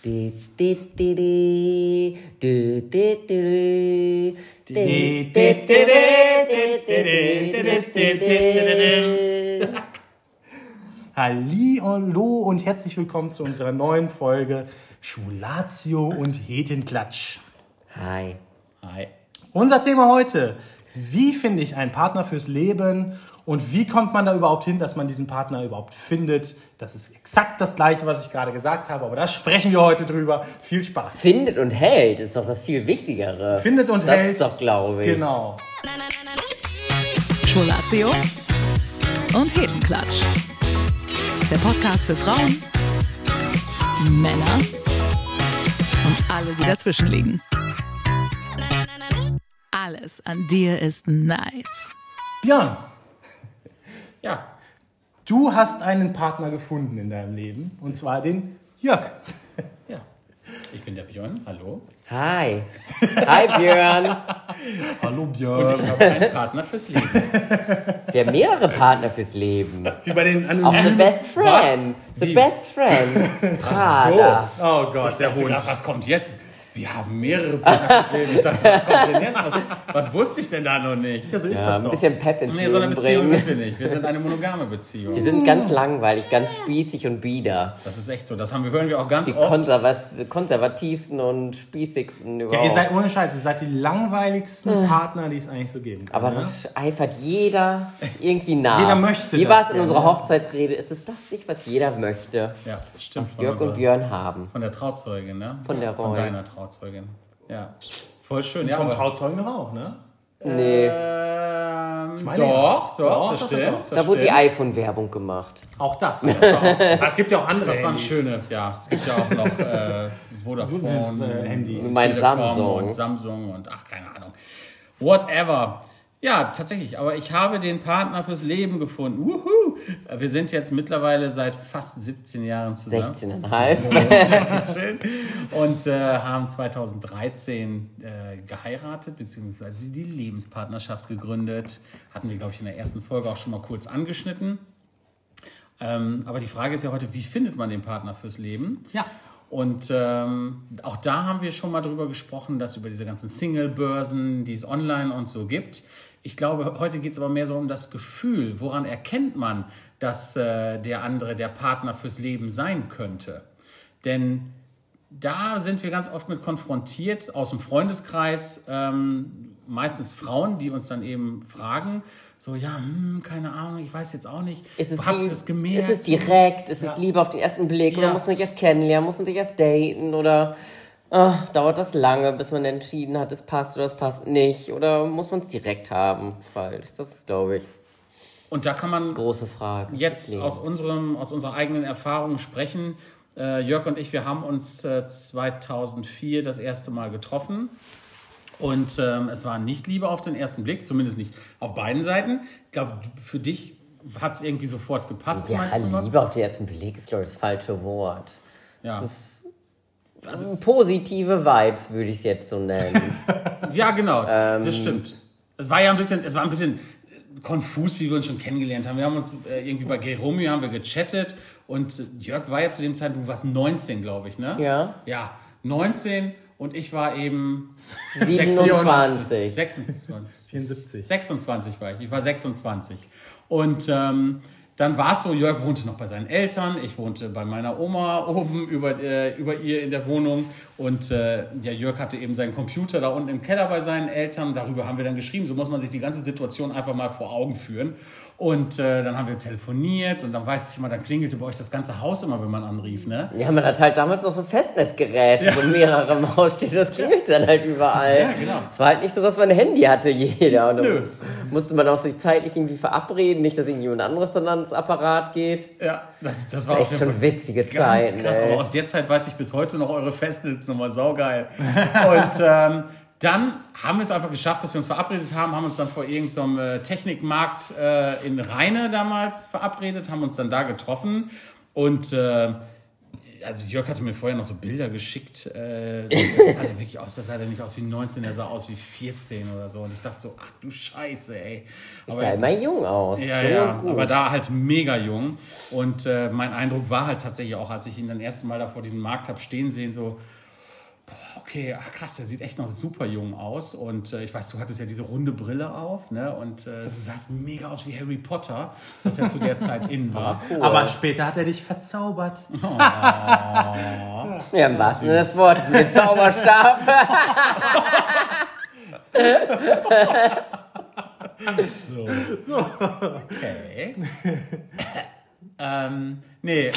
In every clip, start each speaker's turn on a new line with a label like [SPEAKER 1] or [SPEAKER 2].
[SPEAKER 1] Di, di, di, di, di, di, di, di, di, di, di, di, di.
[SPEAKER 2] Halli und Lo und herzlich willkommen zu unserer neuen Folge Schulatio und Hetenklatsch.
[SPEAKER 1] Hi.
[SPEAKER 3] Hi.
[SPEAKER 2] Unser Thema heute, wie finde ich einen Partner fürs Leben und wie kommt man da überhaupt hin, dass man diesen Partner überhaupt findet? Das ist exakt das gleiche, was ich gerade gesagt habe, aber da sprechen wir heute drüber. Viel Spaß.
[SPEAKER 1] Findet und hält ist doch das viel Wichtigere.
[SPEAKER 2] Findet und
[SPEAKER 1] das
[SPEAKER 2] hält.
[SPEAKER 1] ist doch, glaube ich.
[SPEAKER 2] Genau.
[SPEAKER 4] Scholatio und Hetenklatsch. Der Podcast für Frauen, Männer und alle, die dazwischen liegen. Alles an dir ist nice.
[SPEAKER 2] Björn,
[SPEAKER 3] Ja,
[SPEAKER 2] du hast einen Partner gefunden in deinem Leben und zwar den Jörg.
[SPEAKER 3] ja. Ich bin der Björn, hallo.
[SPEAKER 1] Hi. Hi Björn.
[SPEAKER 2] Hallo
[SPEAKER 3] Und
[SPEAKER 2] Björn.
[SPEAKER 3] ich habe einen Partner fürs Leben.
[SPEAKER 1] Wir haben mehrere Partner fürs Leben.
[SPEAKER 2] Wie bei den
[SPEAKER 1] Auch the best friend. The
[SPEAKER 3] Wie?
[SPEAKER 1] best friend. Prada.
[SPEAKER 2] Oh Gott,
[SPEAKER 3] Ich
[SPEAKER 2] der Hund.
[SPEAKER 3] was kommt jetzt? Wir haben mehrere Partner fürs Leben. Ich dachte, was kommt denn jetzt? Was, was wusste ich denn da noch nicht?
[SPEAKER 2] Ja, so ist
[SPEAKER 1] Ja,
[SPEAKER 2] das
[SPEAKER 1] ein
[SPEAKER 2] doch.
[SPEAKER 1] bisschen Pep ins
[SPEAKER 3] Nee, so eine Beziehung
[SPEAKER 1] bringen.
[SPEAKER 3] sind wir nicht. Wir sind eine monogame
[SPEAKER 1] Wir
[SPEAKER 3] Beziehung.
[SPEAKER 1] sind ganz langweilig, ganz spießig und bieder.
[SPEAKER 3] Das ist echt so. Das haben wir, hören wir auch ganz
[SPEAKER 1] Die
[SPEAKER 3] oft.
[SPEAKER 1] konservas konservativsten und spießigsten
[SPEAKER 2] Ja,
[SPEAKER 1] überhaupt.
[SPEAKER 2] ihr seid ohne Scheiß, ihr seid die langweiligsten Partner, die es eigentlich so geben kann.
[SPEAKER 1] Aber
[SPEAKER 2] ne?
[SPEAKER 1] das eifert jeder irgendwie nach.
[SPEAKER 2] Jeder möchte
[SPEAKER 1] Wie
[SPEAKER 2] das
[SPEAKER 1] war es in unserer Hochzeitsrede? Ist es das nicht, was jeder möchte?
[SPEAKER 3] Ja, das stimmt.
[SPEAKER 1] Was
[SPEAKER 3] Von,
[SPEAKER 1] Jörg
[SPEAKER 3] unserer,
[SPEAKER 1] und Björn haben.
[SPEAKER 3] von der Trauzeugin, ne?
[SPEAKER 1] Von der
[SPEAKER 3] Von
[SPEAKER 1] Roy.
[SPEAKER 3] deiner Trauzeugin. Ja. Voll schön. Ja,
[SPEAKER 2] Vom Trauzeugen auch, ne?
[SPEAKER 1] Nee,
[SPEAKER 3] Ähm,
[SPEAKER 2] meine,
[SPEAKER 3] doch,
[SPEAKER 2] ja.
[SPEAKER 3] doch,
[SPEAKER 2] Doch,
[SPEAKER 3] das stimmt. das
[SPEAKER 1] da wurde die
[SPEAKER 3] stimmt.
[SPEAKER 1] iPhone-Werbung gemacht.
[SPEAKER 2] Auch das. das war auch, aber es gibt ja auch andere
[SPEAKER 3] Das waren schöne, ja. Es gibt ja auch noch äh, Vodafone,
[SPEAKER 2] Äh, Handys.
[SPEAKER 1] Mein
[SPEAKER 3] Telekom
[SPEAKER 1] Samsung.
[SPEAKER 3] und Samsung und ach, keine Ahnung. Whatever. Ja, tatsächlich. Aber ich habe den Partner fürs Leben gefunden. Wuhu! Wir sind jetzt mittlerweile seit fast 17 Jahren zusammen.
[SPEAKER 1] 16,5.
[SPEAKER 3] Schön. Und äh, haben 2013 äh, geheiratet, beziehungsweise die, die Lebenspartnerschaft gegründet. Hatten wir, glaube ich, in der ersten Folge auch schon mal kurz angeschnitten. Ähm, aber die Frage ist ja heute, wie findet man den Partner fürs Leben?
[SPEAKER 2] Ja.
[SPEAKER 3] Und ähm, auch da haben wir schon mal drüber gesprochen, dass über diese ganzen Single-Börsen, die es online und so gibt. Ich glaube, heute geht es aber mehr so um das Gefühl. Woran erkennt man, dass äh, der andere der Partner fürs Leben sein könnte? Denn da sind wir ganz oft mit konfrontiert aus dem Freundeskreis, ähm, meistens Frauen, die uns dann eben fragen, so, ja, hm, keine Ahnung, ich weiß jetzt auch nicht,
[SPEAKER 1] Ist es,
[SPEAKER 3] habt ihr das gemerkt?
[SPEAKER 1] ist es direkt? Ist es Liebe auf den ersten Blick? Oder
[SPEAKER 3] Ja.
[SPEAKER 1] muss man sich erst kennenlernen? Muss man sich erst daten? Oder ah, dauert das lange, bis man entschieden hat, es passt oder es passt nicht? Oder muss man es direkt haben? Falsch. Das ist, glaube ich,
[SPEAKER 3] Und da kann man
[SPEAKER 1] große Frage.
[SPEAKER 3] jetzt
[SPEAKER 1] Nee.
[SPEAKER 3] aus, unserem, aus unserer eigenen Erfahrung sprechen. Äh, Jörg und ich, wir haben uns äh, 2004 das erste Mal getroffen. Und ähm, es war nicht Liebe auf den ersten Blick, zumindest nicht auf beiden Seiten. Ich glaube, für dich hat es irgendwie sofort gepasst,
[SPEAKER 1] Ja? Liebe auf den ersten Blick ist, glaube ich, das falsche Wort.
[SPEAKER 3] Ja.
[SPEAKER 1] Das ist also positive Vibes, würde ich es jetzt so nennen.
[SPEAKER 3] ja, genau,
[SPEAKER 1] Ähm.
[SPEAKER 3] das stimmt. Es war ja ein bisschen, es war ein bisschen konfus, wie wir uns schon kennengelernt haben. Wir haben uns äh, irgendwie bei Geromeo haben wir gechattet und Jörg war ja zu dem Zeitpunkt, du warst 19, glaube ich, ne?
[SPEAKER 1] Ja.
[SPEAKER 3] Ja, 19 und ich war eben
[SPEAKER 1] 27.
[SPEAKER 3] 26.
[SPEAKER 2] 74.
[SPEAKER 3] 26 war ich. Ich war 26. Und ähm, dann war es so, Jörg wohnte noch bei seinen Eltern, ich wohnte bei meiner Oma oben über, äh, über ihr in der Wohnung und äh, ja, Jörg hatte eben seinen Computer da unten im Keller bei seinen Eltern. Darüber haben wir dann geschrieben. So muss man sich die ganze Situation einfach mal vor Augen führen. Und äh, dann haben wir telefoniert und dann weiß ich immer, dann klingelte bei euch das ganze Haus immer, wenn man anrief, ne?
[SPEAKER 1] Ja, man hat halt damals noch so Festnetzgeräte, so mehrere im Haus stehen, das klingelt dann halt überall.
[SPEAKER 3] Ja, genau.
[SPEAKER 1] Es war halt nicht so, dass man ein Handy hatte, jeder. Und
[SPEAKER 3] Nö.
[SPEAKER 1] musste man auch sich zeitlich irgendwie verabreden, nicht, dass irgendjemand anderes dann ans Apparat geht.
[SPEAKER 3] Ja, das, das war
[SPEAKER 1] Echt
[SPEAKER 3] auf jeden
[SPEAKER 1] schon witzige Zeiten.
[SPEAKER 3] krass,
[SPEAKER 1] ey.
[SPEAKER 3] aber aus der Zeit weiß ich bis heute noch eure Festnetznummer, saugeil. Und ähm, dann haben wir es einfach geschafft, dass wir uns verabredet haben, haben uns dann vor irgendeinem äh, Technikmarkt äh, in Rheine damals verabredet, haben uns dann da getroffen und äh, also Jörg hatte mir vorher noch so Bilder geschickt. Äh, das sah ja wirklich aus, das sah ja nicht aus wie 19, er sah aus wie 14 oder so. Und ich dachte so, ach du Scheiße, ey.
[SPEAKER 1] Ich sah immer jung aus.
[SPEAKER 3] Ja, ja,
[SPEAKER 1] gut.
[SPEAKER 3] aber da halt mega jung. Und äh, mein Eindruck war halt tatsächlich auch, als ich ihn dann erste Mal da vor diesem Markt habe stehen sehen, so, okay, ach krass, der sieht echt noch super jung aus. Und äh, ich weiß, du hattest ja diese runde Brille auf, ne? Und äh, du sahst mega aus wie Harry Potter, was ja zu der Zeit in war.
[SPEAKER 2] Aber später hat er dich verzaubert.
[SPEAKER 1] Ja, im wahrsten Sinne des Wortes, mit Zauberstab.
[SPEAKER 3] Okay. ähm, nee.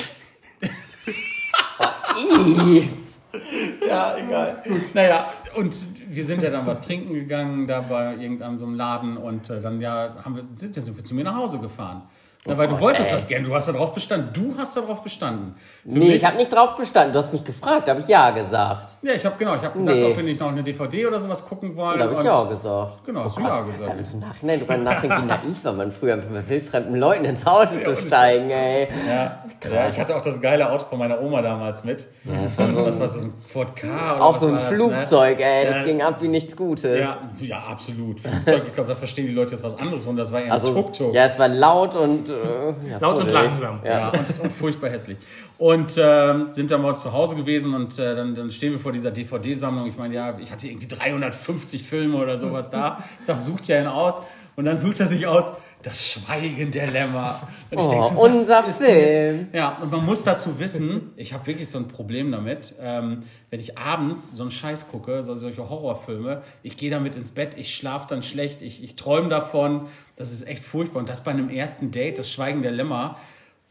[SPEAKER 1] Ih.
[SPEAKER 3] Ja, egal. Gut. Naja, und wir sind ja dann was trinken gegangen, da bei irgendeinem so einem Laden und äh, dann ja, haben wir, sind, ja, wir zu mir nach Hause gefahren. Na, weil du
[SPEAKER 1] Gott,
[SPEAKER 3] wolltest
[SPEAKER 1] ey.
[SPEAKER 3] das gerne, du hast darauf bestanden. Du hast darauf bestanden. Für
[SPEAKER 1] Nee, ich habe nicht drauf bestanden. Du hast mich gefragt, da habe ich ja gesagt.
[SPEAKER 3] Ja, ich habe genau, ich habe gesagt,
[SPEAKER 1] Nee.
[SPEAKER 3] ob wir nicht noch eine DVD oder sowas gucken wollen.
[SPEAKER 1] Da habe ich ja gesagt.
[SPEAKER 3] Genau, hast du
[SPEAKER 1] Gott,
[SPEAKER 3] ja gesagt.
[SPEAKER 1] Dann im Nachhinein drüber nachdenken, wie naiv war man früher, mit wildfremden Leuten ins Auto zu steigen, ey.
[SPEAKER 3] Ja, ja, ich hatte auch das geile Auto von meiner Oma damals mit. das war so, was war das, ein Ford K oder
[SPEAKER 1] Auch
[SPEAKER 3] was
[SPEAKER 1] so ein
[SPEAKER 3] war das, ne?
[SPEAKER 1] Flugzeug, ey. Das
[SPEAKER 3] Ja.
[SPEAKER 1] ging ab wie nichts Gutes.
[SPEAKER 3] Ja, ja, absolut. Flugzeug, ich glaube, da verstehen die Leute jetzt was anderes und das war eher ein
[SPEAKER 1] Also,
[SPEAKER 3] Tuk-Tuk.
[SPEAKER 1] ja, es war laut und äh, ja,
[SPEAKER 2] Laut und langsam.
[SPEAKER 1] Ja.
[SPEAKER 3] Ja, und, und furchtbar hässlich. Und ähm, sind dann mal zu Hause gewesen und äh, dann, dann stehen wir vor dieser DVD-Sammlung. Ich meine, ja, ich hatte irgendwie 350 Filme oder sowas da. Ich sag, sucht ja einen aus. Und dann sucht er sich aus, das Schweigen der Lämmer. Und ich
[SPEAKER 1] Oh,
[SPEAKER 3] denk so,
[SPEAKER 1] unser Film.
[SPEAKER 3] Ja, und man muss dazu wissen, ich habe wirklich so ein Problem damit, ähm, wenn ich abends so einen Scheiß gucke, so, solche Horrorfilme, ich gehe damit ins Bett, ich schlafe dann schlecht, ich, ich träume davon, das ist echt furchtbar. Und das bei einem ersten Date, das Schweigen der Lämmer,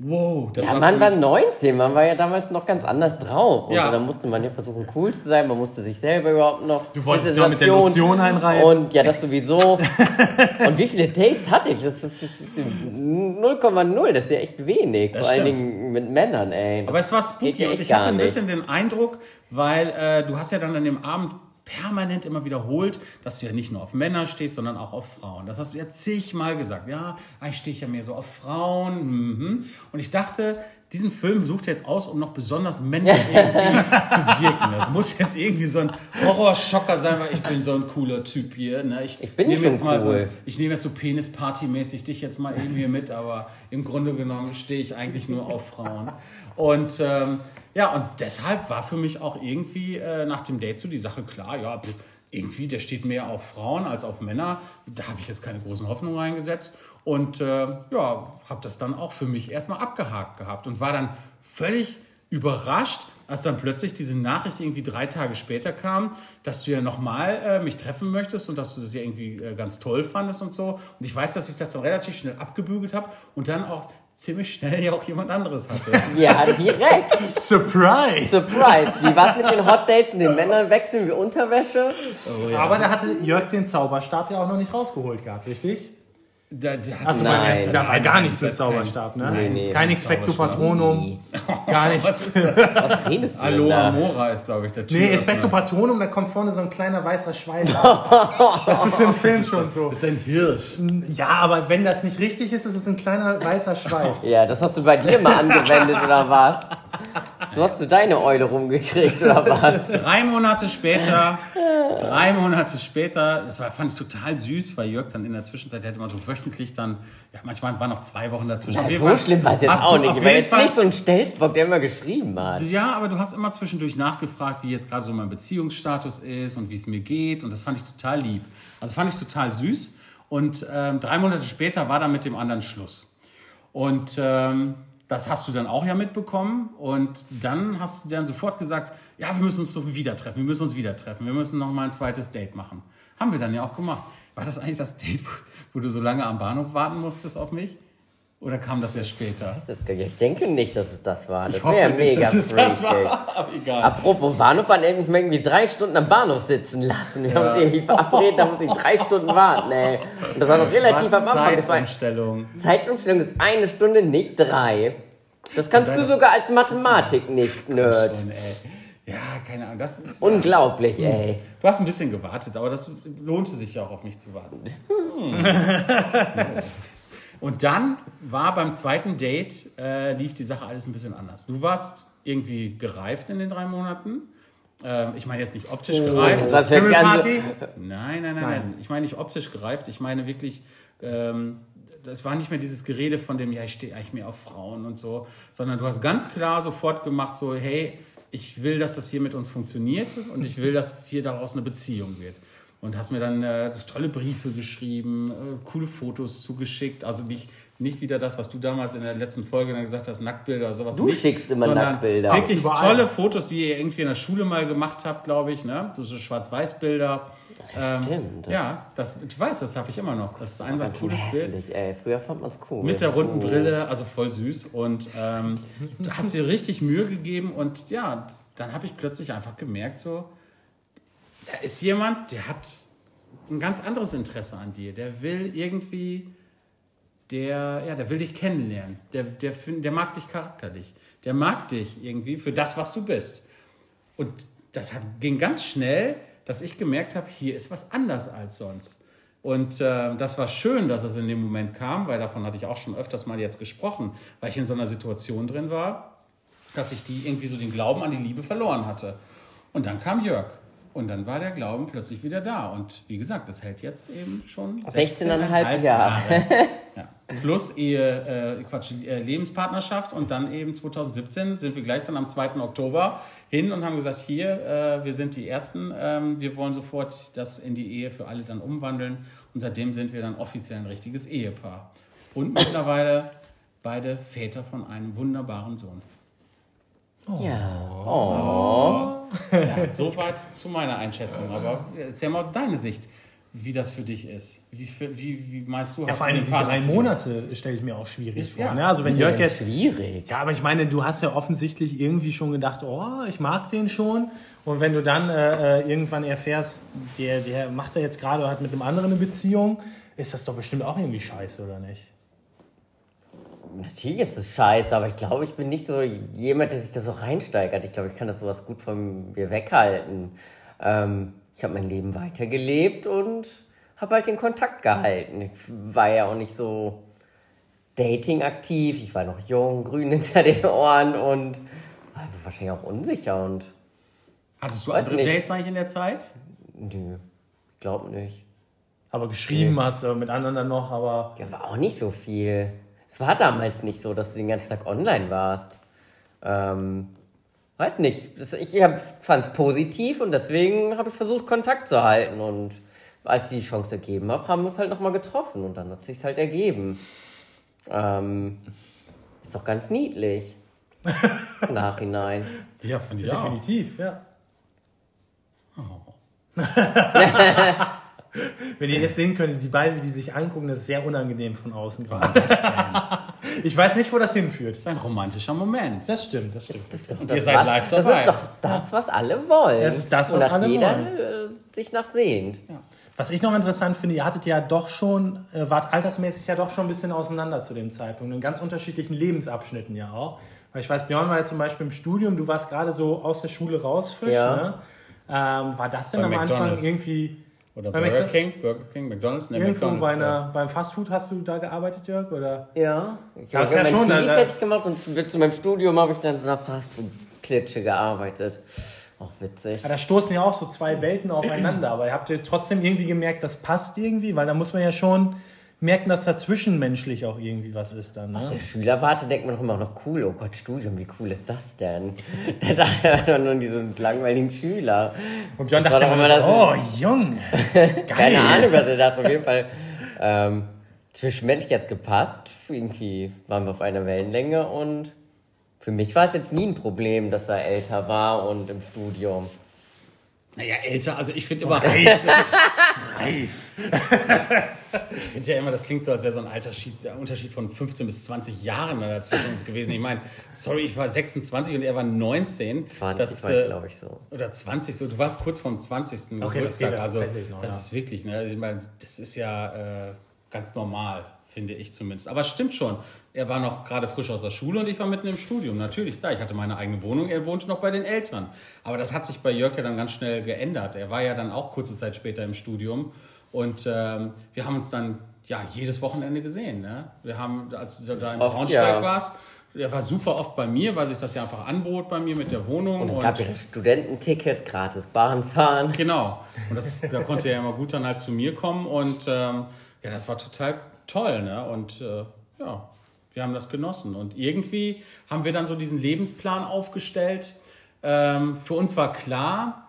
[SPEAKER 3] wow, das
[SPEAKER 1] Ja,
[SPEAKER 3] war
[SPEAKER 1] man war
[SPEAKER 3] mich-
[SPEAKER 1] 19, man war ja damals noch ganz anders drauf. Und
[SPEAKER 3] Ja.
[SPEAKER 1] dann musste man ja versuchen, cool zu sein, man musste sich selber überhaupt noch.
[SPEAKER 2] Du wolltest wieder mit der Lotion einreihen.
[SPEAKER 1] Und ja, das sowieso. und wie viele Dates hatte ich? Das ist, das ist 0,0, das ist ja echt wenig.
[SPEAKER 3] Das
[SPEAKER 1] Vor allen
[SPEAKER 3] stimmt.
[SPEAKER 1] Dingen mit Männern, ey. Das
[SPEAKER 3] Aber es war spooky
[SPEAKER 1] ja
[SPEAKER 3] und ich hatte ein bisschen den Eindruck, weil äh, du hast ja dann an dem Abend permanent immer wiederholt, dass du ja nicht nur auf Männer stehst, sondern auch auf Frauen. Das hast du ja zigmal gesagt. Ja, eigentlich stehe ich ja mehr so auf Frauen. Mhm. Und ich dachte, diesen Film sucht er jetzt aus, um noch besonders männlich irgendwie zu wirken. Das muss jetzt irgendwie so ein Horrorschocker sein, weil ich bin so ein cooler Typ hier. Ne? Ich,
[SPEAKER 1] Ich bin
[SPEAKER 3] nehme jetzt mal
[SPEAKER 1] cool.
[SPEAKER 3] so, ich nehme jetzt so Penis-Party-mäßig dich jetzt mal irgendwie mit, aber im Grunde genommen stehe ich eigentlich nur auf Frauen. Und ähm, ja, und deshalb war für mich auch irgendwie äh, nach dem Date so die Sache klar, ja, pff, irgendwie, der steht mehr auf Frauen als auf Männer. Da habe ich jetzt keine großen Hoffnungen reingesetzt. Und äh, ja, habe das dann auch für mich erstmal abgehakt gehabt und war dann völlig überrascht, als dann plötzlich diese Nachricht irgendwie drei Tage später kam, dass du ja nochmal äh, mich treffen möchtest und dass du das ja irgendwie äh, ganz toll fandest und so. Und ich weiß, dass ich das dann relativ schnell abgebügelt habe und dann auch ziemlich schnell ja auch jemand anderes hatte.
[SPEAKER 1] Ja, direkt.
[SPEAKER 2] Surprise!
[SPEAKER 1] Surprise. Wie war's mit den Hot Dates und den Männern wechseln wie Unterwäsche?
[SPEAKER 2] Aber da hatte Jörg den Zauberstab ja auch noch nicht rausgeholt gehabt, richtig?
[SPEAKER 3] Da, da
[SPEAKER 2] Also beim
[SPEAKER 1] Nein.
[SPEAKER 2] ersten, da war gar nichts mit
[SPEAKER 3] Das ist
[SPEAKER 2] Zauberstab, ne?
[SPEAKER 1] Nee, nee.
[SPEAKER 2] Kein Expecto. Patronum, gar
[SPEAKER 3] Was
[SPEAKER 2] nichts.
[SPEAKER 3] ist das?
[SPEAKER 1] Was redest du denn
[SPEAKER 3] Aloha
[SPEAKER 1] da?
[SPEAKER 3] Mora ist, glaube ich, der Typ.
[SPEAKER 2] Nee, Expecto Patronum, da kommt vorne so ein kleiner weißer Schwein. Das ist im Film schon so.
[SPEAKER 3] Das ist ein Hirsch.
[SPEAKER 2] Ja, aber wenn das nicht richtig ist, ist es ein kleiner weißer Schwein.
[SPEAKER 1] Ja, das hast du bei dir mal angewendet, oder was? So hast du deine Eule rumgekriegt, oder was?
[SPEAKER 3] Drei Monate später, drei Monate später, das war, fand ich total süß, weil Jörg dann in der Zwischenzeit, der hat immer so wöchentlich dann, ja, manchmal waren noch zwei Wochen dazwischen. Jeden
[SPEAKER 1] so
[SPEAKER 3] Fall
[SPEAKER 1] schlimm war es jetzt auch nicht. Ich war jetzt
[SPEAKER 3] Fall,
[SPEAKER 1] nicht so ein Stelzbock, der immer geschrieben hat.
[SPEAKER 3] Ja, aber du hast immer zwischendurch nachgefragt, wie jetzt gerade so mein Beziehungsstatus ist und wie es mir geht. Und das fand ich total lieb. Also fand ich total süß. Und ähm, drei Monate später war dann mit dem anderen Schluss. Und ähm, das hast du dann auch ja mitbekommen. Und dann hast du dann sofort gesagt, ja, wir müssen uns so wieder treffen, wir müssen uns wieder treffen, wir müssen noch mal ein zweites Date machen. Haben wir dann ja auch gemacht. War das eigentlich das Date, wo du so lange am Bahnhof warten musstest auf mich? Oder kam das ja später?
[SPEAKER 1] Das Ich denke nicht, dass es das war. Das
[SPEAKER 3] Ich hoffe nicht,
[SPEAKER 1] mega
[SPEAKER 3] dass es das war. Aber egal.
[SPEAKER 1] Apropos Bahnhof, haben wir irgendwie drei Stunden am Bahnhof sitzen lassen. Wir haben uns irgendwie verabredet, da muss ich drei Stunden warten, ey. Und das war noch relativ am Anfang.
[SPEAKER 3] Zeitumstellung.
[SPEAKER 1] Zeitumstellung ist eine Stunde, nicht drei. Das kannst du sogar als Mathematik nicht, Nerd.
[SPEAKER 3] Schon. Ja, keine Ahnung. Das ist,
[SPEAKER 1] Unglaublich, ey.
[SPEAKER 3] du hast ein bisschen gewartet, aber das lohnte sich ja auch auf mich zu warten. Hm. Und dann war beim zweiten Date, äh, lief die Sache alles ein bisschen anders. Du warst irgendwie gereift in den drei Monaten. Ähm, ich meine jetzt nicht optisch gereift.
[SPEAKER 1] Oh, das hätte
[SPEAKER 2] Himmelparty?
[SPEAKER 3] Nein, nein, nein, nein. Ich meine nicht optisch gereift. Ich meine wirklich, ähm, das war nicht mehr dieses Gerede von dem, ja, ich stehe eigentlich mehr auf Frauen und so, sondern du hast ganz klar sofort gemacht, so, hey, ich will, dass das hier mit uns funktioniert und ich will, dass hier daraus eine Beziehung wird. Und hast mir dann äh, tolle Briefe geschrieben, äh, coole Fotos zugeschickt. Also nicht, nicht wieder das, was du damals in der letzten Folge dann gesagt hast, Nacktbilder oder sowas.
[SPEAKER 1] Du
[SPEAKER 3] nicht,
[SPEAKER 1] schickst immer
[SPEAKER 3] sondern
[SPEAKER 1] Nacktbilder.
[SPEAKER 3] Wirklich
[SPEAKER 2] Überall.
[SPEAKER 3] tolle Fotos, die ihr irgendwie in der Schule mal gemacht habt, glaube ich. Ne? So, so Schwarz-Weiß-Bilder. Ähm,
[SPEAKER 1] stimmt.
[SPEAKER 3] Ja, das, ich weiß, das habe ich immer noch. Das ist ein so ein cooles Bild.
[SPEAKER 1] Hässlich, ey. Früher fand man's cool.
[SPEAKER 3] Mit der runden
[SPEAKER 1] Oh.
[SPEAKER 3] Brille, also voll süß. Und ähm, du hast dir richtig Mühe gegeben. Und ja, dann habe ich plötzlich einfach gemerkt, so, da ist jemand, der hat ein ganz anderes Interesse an dir. Der will irgendwie, der, ja, der will dich kennenlernen. Der, der, der mag dich charakterlich. Der mag dich irgendwie für das, was du bist. Und das hat, ging ganz schnell, dass ich gemerkt habe, hier ist was anders als sonst. Und äh, das war schön, dass es in dem Moment kam, weil davon hatte ich auch schon öfters mal jetzt gesprochen, weil ich in so einer Situation drin war, dass ich die irgendwie so den Glauben an die Liebe verloren hatte. Und dann kam Jörg. Und dann war der Glauben plötzlich wieder da. Und wie gesagt, das hält jetzt eben schon
[SPEAKER 1] 16,5 Jahre.
[SPEAKER 3] Ja. Plus Ehe, äh, Quatsch, äh, Lebenspartnerschaft und dann eben 2017 sind wir gleich dann am 2. Oktober hin und haben gesagt, hier, äh, wir sind die Ersten, ähm, wir wollen sofort das in die Ehe für alle dann umwandeln und seitdem sind wir dann offiziell ein richtiges Ehepaar. Und mittlerweile beide Väter von einem wunderbaren Sohn.
[SPEAKER 1] Ja. Oh.
[SPEAKER 3] Ja, soweit zu meiner Einschätzung. Aber erzähl mal deine Sicht, wie das für dich ist. Wie, wie, wie meinst du,
[SPEAKER 2] Ja,
[SPEAKER 3] hast
[SPEAKER 2] vor
[SPEAKER 3] du
[SPEAKER 2] allem die drei? Monate stelle ich mir auch schwierig
[SPEAKER 3] Ist-
[SPEAKER 2] vor.
[SPEAKER 3] ja.
[SPEAKER 2] Ne? Also wenn
[SPEAKER 1] Das ist ja
[SPEAKER 2] Jörg jetzt
[SPEAKER 1] schwierig.
[SPEAKER 2] Ja, aber ich meine, du hast ja offensichtlich irgendwie schon gedacht, oh, ich mag den schon. Und wenn du dann äh, äh, irgendwann erfährst, der, der macht da jetzt gerade oder hat mit einem anderen eine Beziehung, ist das doch bestimmt auch irgendwie scheiße, oder nicht?
[SPEAKER 1] Natürlich ist es scheiße, aber ich glaube, ich bin nicht so jemand, der sich da so reinsteigert. Ich glaube, ich kann das sowas gut von mir weghalten. Ähm, ich habe mein Leben weitergelebt und habe halt den Kontakt gehalten. Ich war ja auch nicht so Dating aktiv. Ich war noch jung, grün hinter den Ohren und war wahrscheinlich auch unsicher und
[SPEAKER 3] Hattest du andere
[SPEAKER 1] nicht.
[SPEAKER 3] Dates eigentlich in der Zeit?
[SPEAKER 1] nö, ich glaube nicht.
[SPEAKER 2] Aber geschrieben hast du mit anderen dann noch, aber
[SPEAKER 1] Ja, war auch nicht so viel. Es war damals nicht so, dass du den ganzen Tag online warst. Ähm, weiß nicht. Ich fand es positiv und deswegen habe ich versucht, Kontakt zu halten. Und als ich die Chance ergeben habe, haben wir uns halt nochmal getroffen und dann hat sich halt ergeben. Ähm, ist doch ganz niedlich. Im Nachhinein.
[SPEAKER 3] Ja, finde ich
[SPEAKER 2] definitiv, ja. Wenn ihr jetzt sehen könntet, die beiden, wie die sich angucken, das ist sehr unangenehm von außen gerade. ich weiß nicht, wo das hinführt.
[SPEAKER 3] Das ist ein romantischer Moment.
[SPEAKER 2] Das stimmt, das stimmt.
[SPEAKER 1] Das ist doch
[SPEAKER 3] Und
[SPEAKER 1] das,
[SPEAKER 3] ihr seid
[SPEAKER 1] was-
[SPEAKER 3] live
[SPEAKER 1] Das
[SPEAKER 3] dabei.
[SPEAKER 1] ist doch das, was alle wollen.
[SPEAKER 2] Das ist das, was alle
[SPEAKER 1] jeder
[SPEAKER 2] wollen.
[SPEAKER 1] äh, sich nach sehnt.
[SPEAKER 2] Was ich noch interessant finde, ihr hattet ja doch schon, äh, wart altersmäßig ja doch schon ein bisschen auseinander zu dem Zeitpunkt, in ganz unterschiedlichen Lebensabschnitten ja auch. Weil ich weiß, Björn war ja zum Beispiel im Studium, du warst gerade so aus der Schule raus frisch.
[SPEAKER 1] Ja.
[SPEAKER 2] Ne? Ähm, war das denn
[SPEAKER 3] Bei
[SPEAKER 2] am Anfang
[SPEAKER 3] McDonald's.
[SPEAKER 2] irgendwie
[SPEAKER 3] Oder
[SPEAKER 2] Bei
[SPEAKER 3] Burger
[SPEAKER 2] McDo-
[SPEAKER 3] King, Burger King, McDonalds, ne,
[SPEAKER 2] irgendwo
[SPEAKER 3] McDonalds.
[SPEAKER 2] bei
[SPEAKER 3] ja.
[SPEAKER 2] einer, beim Fastfood hast du da gearbeitet, Jörg? Oder?
[SPEAKER 1] Ja, ich habe
[SPEAKER 2] ja
[SPEAKER 1] ja
[SPEAKER 2] schon,
[SPEAKER 1] CV fertig gemacht und zu, meinem Studium habe ich dann in so einer Fastfood-Klitsche gearbeitet. Auch witzig.
[SPEAKER 2] Ja, da stoßen ja auch so zwei Welten aufeinander, aber ihr habt ihr trotzdem irgendwie gemerkt, das passt irgendwie, weil da muss man ja schon merken, dass da zwischenmenschlich auch irgendwie was ist dann.
[SPEAKER 1] Aus
[SPEAKER 2] Ne?
[SPEAKER 1] der Schülerwarte denkt man doch immer noch cool. Oh Gott, Studium, wie cool ist das denn? da hat man nur diese langweiligen Schüler.
[SPEAKER 2] Und Björn dachte immer, so, oh Junge,
[SPEAKER 1] Keine Ahnung, was er dachte. Auf jeden Fall ähm, zwischenmenschlich jetzt gepasst. Irgendwie waren wir auf einer Wellenlänge und für mich war es jetzt nie ein Problem, dass er älter war und im Studium.
[SPEAKER 3] Naja, älter, also ich finde immer, das ist reif. ich finde ja immer, das klingt so, als wäre so ein Alterschied, Unterschied von 15 bis 20 Jahren da zwischen uns gewesen. Ich meine, sorry, ich war 26 und er war 19.
[SPEAKER 1] 20
[SPEAKER 3] das,
[SPEAKER 1] war,
[SPEAKER 3] äh,
[SPEAKER 1] glaube ich, so.
[SPEAKER 3] Oder 20, so, du warst kurz vorm 20.
[SPEAKER 2] Okay, das geht
[SPEAKER 3] Geburtstag.
[SPEAKER 2] ja
[SPEAKER 3] also,
[SPEAKER 2] noch,
[SPEAKER 3] das
[SPEAKER 2] ja.
[SPEAKER 3] ist wirklich, ne? Ich meine, das ist ja äh, ganz normal, finde ich zumindest. Aber es stimmt schon. Er war noch gerade frisch aus der Schule und ich war mitten im Studium. Natürlich, klar, ich hatte meine eigene Wohnung, er wohnte noch bei den Eltern. Aber das hat sich bei Jörg ja dann ganz schnell geändert. Er war ja dann auch kurze Zeit später im Studium und ähm, wir haben uns dann ja jedes Wochenende gesehen. Ne? Wir haben, als du da in
[SPEAKER 1] Oft,
[SPEAKER 3] Braunschweig
[SPEAKER 1] ja.
[SPEAKER 3] warst, Der war super oft bei mir, weil sich das ja einfach anbot bei mir mit der Wohnung.
[SPEAKER 1] Und es gab ja das Studententicket, gratis Bahn fahren.
[SPEAKER 3] Genau. Und das, da konnte er ja immer gut dann halt zu mir kommen. Und ähm, ja, das war total toll. Ne? Und äh, ja, wir haben das genossen. Und irgendwie haben wir dann so diesen Lebensplan aufgestellt. Ähm, für uns war klar,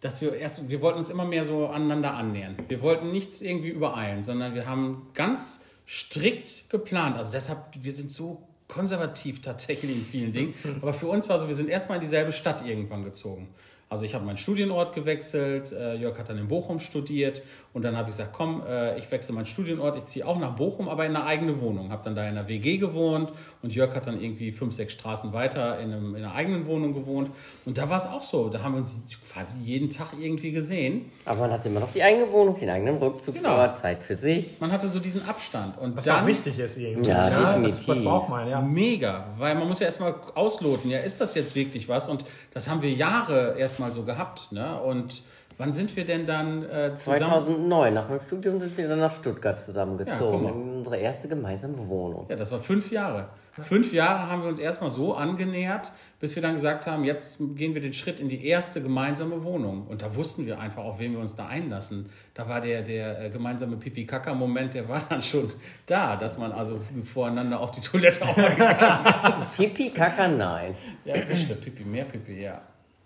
[SPEAKER 3] dass wir erst, wir wollten uns immer mehr so aneinander annähern. Wir wollten nichts irgendwie übereilen, sondern wir haben ganz strikt geplant. Also deshalb, wir sind so konservativ tatsächlich in vielen Dingen. Aber für uns war so, wir sind erstmal in dieselbe Stadt irgendwann gezogen. Also ich habe meinen Studienort gewechselt, äh, Jörg hat dann in Bochum studiert und dann habe ich gesagt, komm, äh, ich wechsle meinen Studienort, ich ziehe auch nach Bochum, aber in eine eigene Wohnung. Habe dann da in einer WG gewohnt und Jörg hat dann irgendwie fünf, sechs Straßen weiter in, einem, in einer eigenen Wohnung gewohnt. Und da war es auch so, da haben wir uns quasi jeden Tag irgendwie gesehen.
[SPEAKER 1] Aber man hatte immer noch die eigene Wohnung, den eigenen Rückzugsort,
[SPEAKER 3] Genau.
[SPEAKER 1] Zeit für sich.
[SPEAKER 3] Man hatte so diesen Abstand. Und
[SPEAKER 2] Was
[SPEAKER 3] dann,
[SPEAKER 2] auch wichtig ist irgendwie.
[SPEAKER 1] Ja,
[SPEAKER 2] Das,
[SPEAKER 1] definitiv.
[SPEAKER 2] das braucht man, ja.
[SPEAKER 3] Mega, weil man muss ja erstmal ausloten, ja, ist das jetzt wirklich was? Und das haben wir Jahre erstmal so gehabt. Ne? Und wann sind wir denn dann äh, zusammen?
[SPEAKER 1] 2009, nach meinem Studium sind wir dann nach Stuttgart
[SPEAKER 3] Ja,
[SPEAKER 1] zusammengezogen.
[SPEAKER 3] mal.
[SPEAKER 1] in unsere erste gemeinsame Wohnung.
[SPEAKER 3] Ja, das war fünf Jahre. Fünf Jahre haben wir uns erstmal so angenähert, bis wir dann gesagt haben, jetzt gehen wir den Schritt in die erste gemeinsame Wohnung. Und da wussten wir einfach, auf wen wir uns da einlassen. Da war der, der äh, gemeinsame Pipi-Kaka-Moment, der war dann schon da, dass man also voreinander auf die Toilette auch mal gegangen ist.
[SPEAKER 1] Pipi, Kaka, nein.
[SPEAKER 3] Ja, das stimmt. Pipi, mehr Pipi, ja.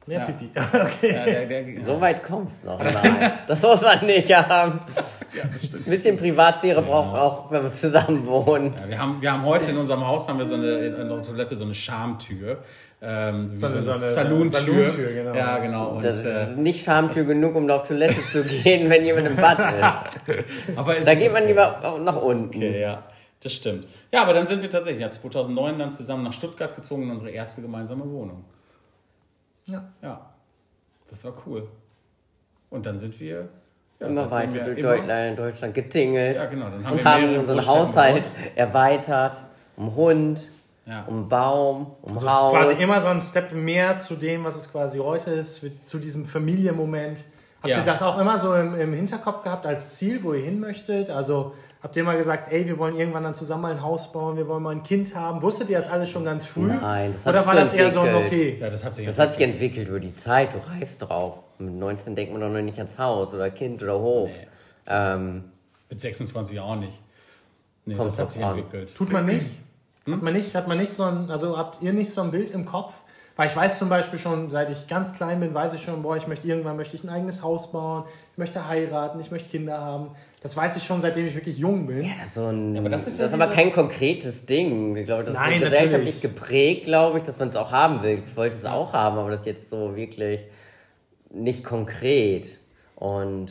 [SPEAKER 2] Mehr
[SPEAKER 3] Ja.
[SPEAKER 2] Pipi. Okay.
[SPEAKER 3] ja der, der,
[SPEAKER 1] So weit kommt's noch. Nein, das muss man nicht haben. Ein bisschen Privatsphäre braucht man auch, wenn man zusammen wohnt.
[SPEAKER 3] Ja, wir, haben, wir haben heute in unserem Haus haben wir so eine, in unserer Toilette so eine Schamtür. Ähm, so, so eine,
[SPEAKER 2] so eine
[SPEAKER 3] Salontür.
[SPEAKER 2] Salontür, genau.
[SPEAKER 3] Ja, genau. Und,
[SPEAKER 1] Das
[SPEAKER 3] äh,
[SPEAKER 1] ist nicht Schamtür genug, um auf Toilette zu gehen, wenn jemand im Bad ist.
[SPEAKER 3] aber es
[SPEAKER 1] Da
[SPEAKER 3] ist
[SPEAKER 1] geht man
[SPEAKER 3] okay.
[SPEAKER 1] lieber auch nach unten.
[SPEAKER 3] Okay, ja, das stimmt. Ja, aber dann sind wir tatsächlich ja, 2009 dann zusammen nach Stuttgart gezogen in unsere erste gemeinsame Wohnung.
[SPEAKER 2] Ja.
[SPEAKER 3] Ja, das war cool. Und dann sind wir ja,
[SPEAKER 1] Immer weiter
[SPEAKER 3] wir
[SPEAKER 1] durch
[SPEAKER 3] immer-
[SPEAKER 1] Deutschland, Deutschland getingelt.
[SPEAKER 3] Ja, genau. Dann haben
[SPEAKER 1] und
[SPEAKER 3] wir
[SPEAKER 1] haben unseren Haushalt
[SPEAKER 3] gewohnt.
[SPEAKER 1] erweitert. Um Hund,
[SPEAKER 3] Ja.
[SPEAKER 1] um Baum, um
[SPEAKER 2] Also es ist
[SPEAKER 1] Haus.
[SPEAKER 2] quasi immer so ein Step mehr zu dem, was es quasi heute ist, zu diesem Familienmoment. Habt
[SPEAKER 3] Ja.
[SPEAKER 2] ihr das auch immer so im, im Hinterkopf gehabt als Ziel, wo ihr hin möchtet? Also habt ihr mal gesagt, ey, wir wollen irgendwann dann zusammen mal ein Haus bauen, wir wollen mal ein Kind haben? Wusstet ihr das alles schon ganz früh?
[SPEAKER 1] Nein, das hat
[SPEAKER 2] Oder
[SPEAKER 1] sich
[SPEAKER 2] war
[SPEAKER 1] so
[SPEAKER 2] das eher so ein
[SPEAKER 1] entwickelt.
[SPEAKER 2] Okay?
[SPEAKER 3] Ja, das hat sich
[SPEAKER 1] Das hat sich entwickelt über die Zeit. Du reifst doch auch. Mit 19 denkt man doch noch nicht ans Haus oder Kind oder Hof.
[SPEAKER 3] Nee.
[SPEAKER 1] Ähm,
[SPEAKER 3] Mit 26 auch nicht. Nee,
[SPEAKER 1] Kommt
[SPEAKER 3] das hat
[SPEAKER 1] drauf
[SPEAKER 3] sich
[SPEAKER 1] an.
[SPEAKER 3] entwickelt.
[SPEAKER 2] Tut man nicht?
[SPEAKER 3] Hm?
[SPEAKER 2] Hat man nicht, hat man nicht so ein, also habt ihr nicht so ein Bild im Kopf? Weil ich weiß zum Beispiel schon, seit ich ganz klein bin, weiß ich schon, boah, ich möchte irgendwann möchte ich ein eigenes Haus bauen, ich möchte heiraten, ich möchte Kinder haben. Das weiß ich schon, seitdem ich wirklich jung bin.
[SPEAKER 1] ja, das ist so ein.
[SPEAKER 3] aber das ist ja
[SPEAKER 1] das ist aber kein konkretes Ding. Ich glaube, das
[SPEAKER 2] Nein,
[SPEAKER 1] ist gesellschaftlich
[SPEAKER 2] natürlich.
[SPEAKER 1] geprägt, glaube ich, dass man es auch haben will. Ich wollte es auch haben, aber das ist jetzt so wirklich nicht konkret. Und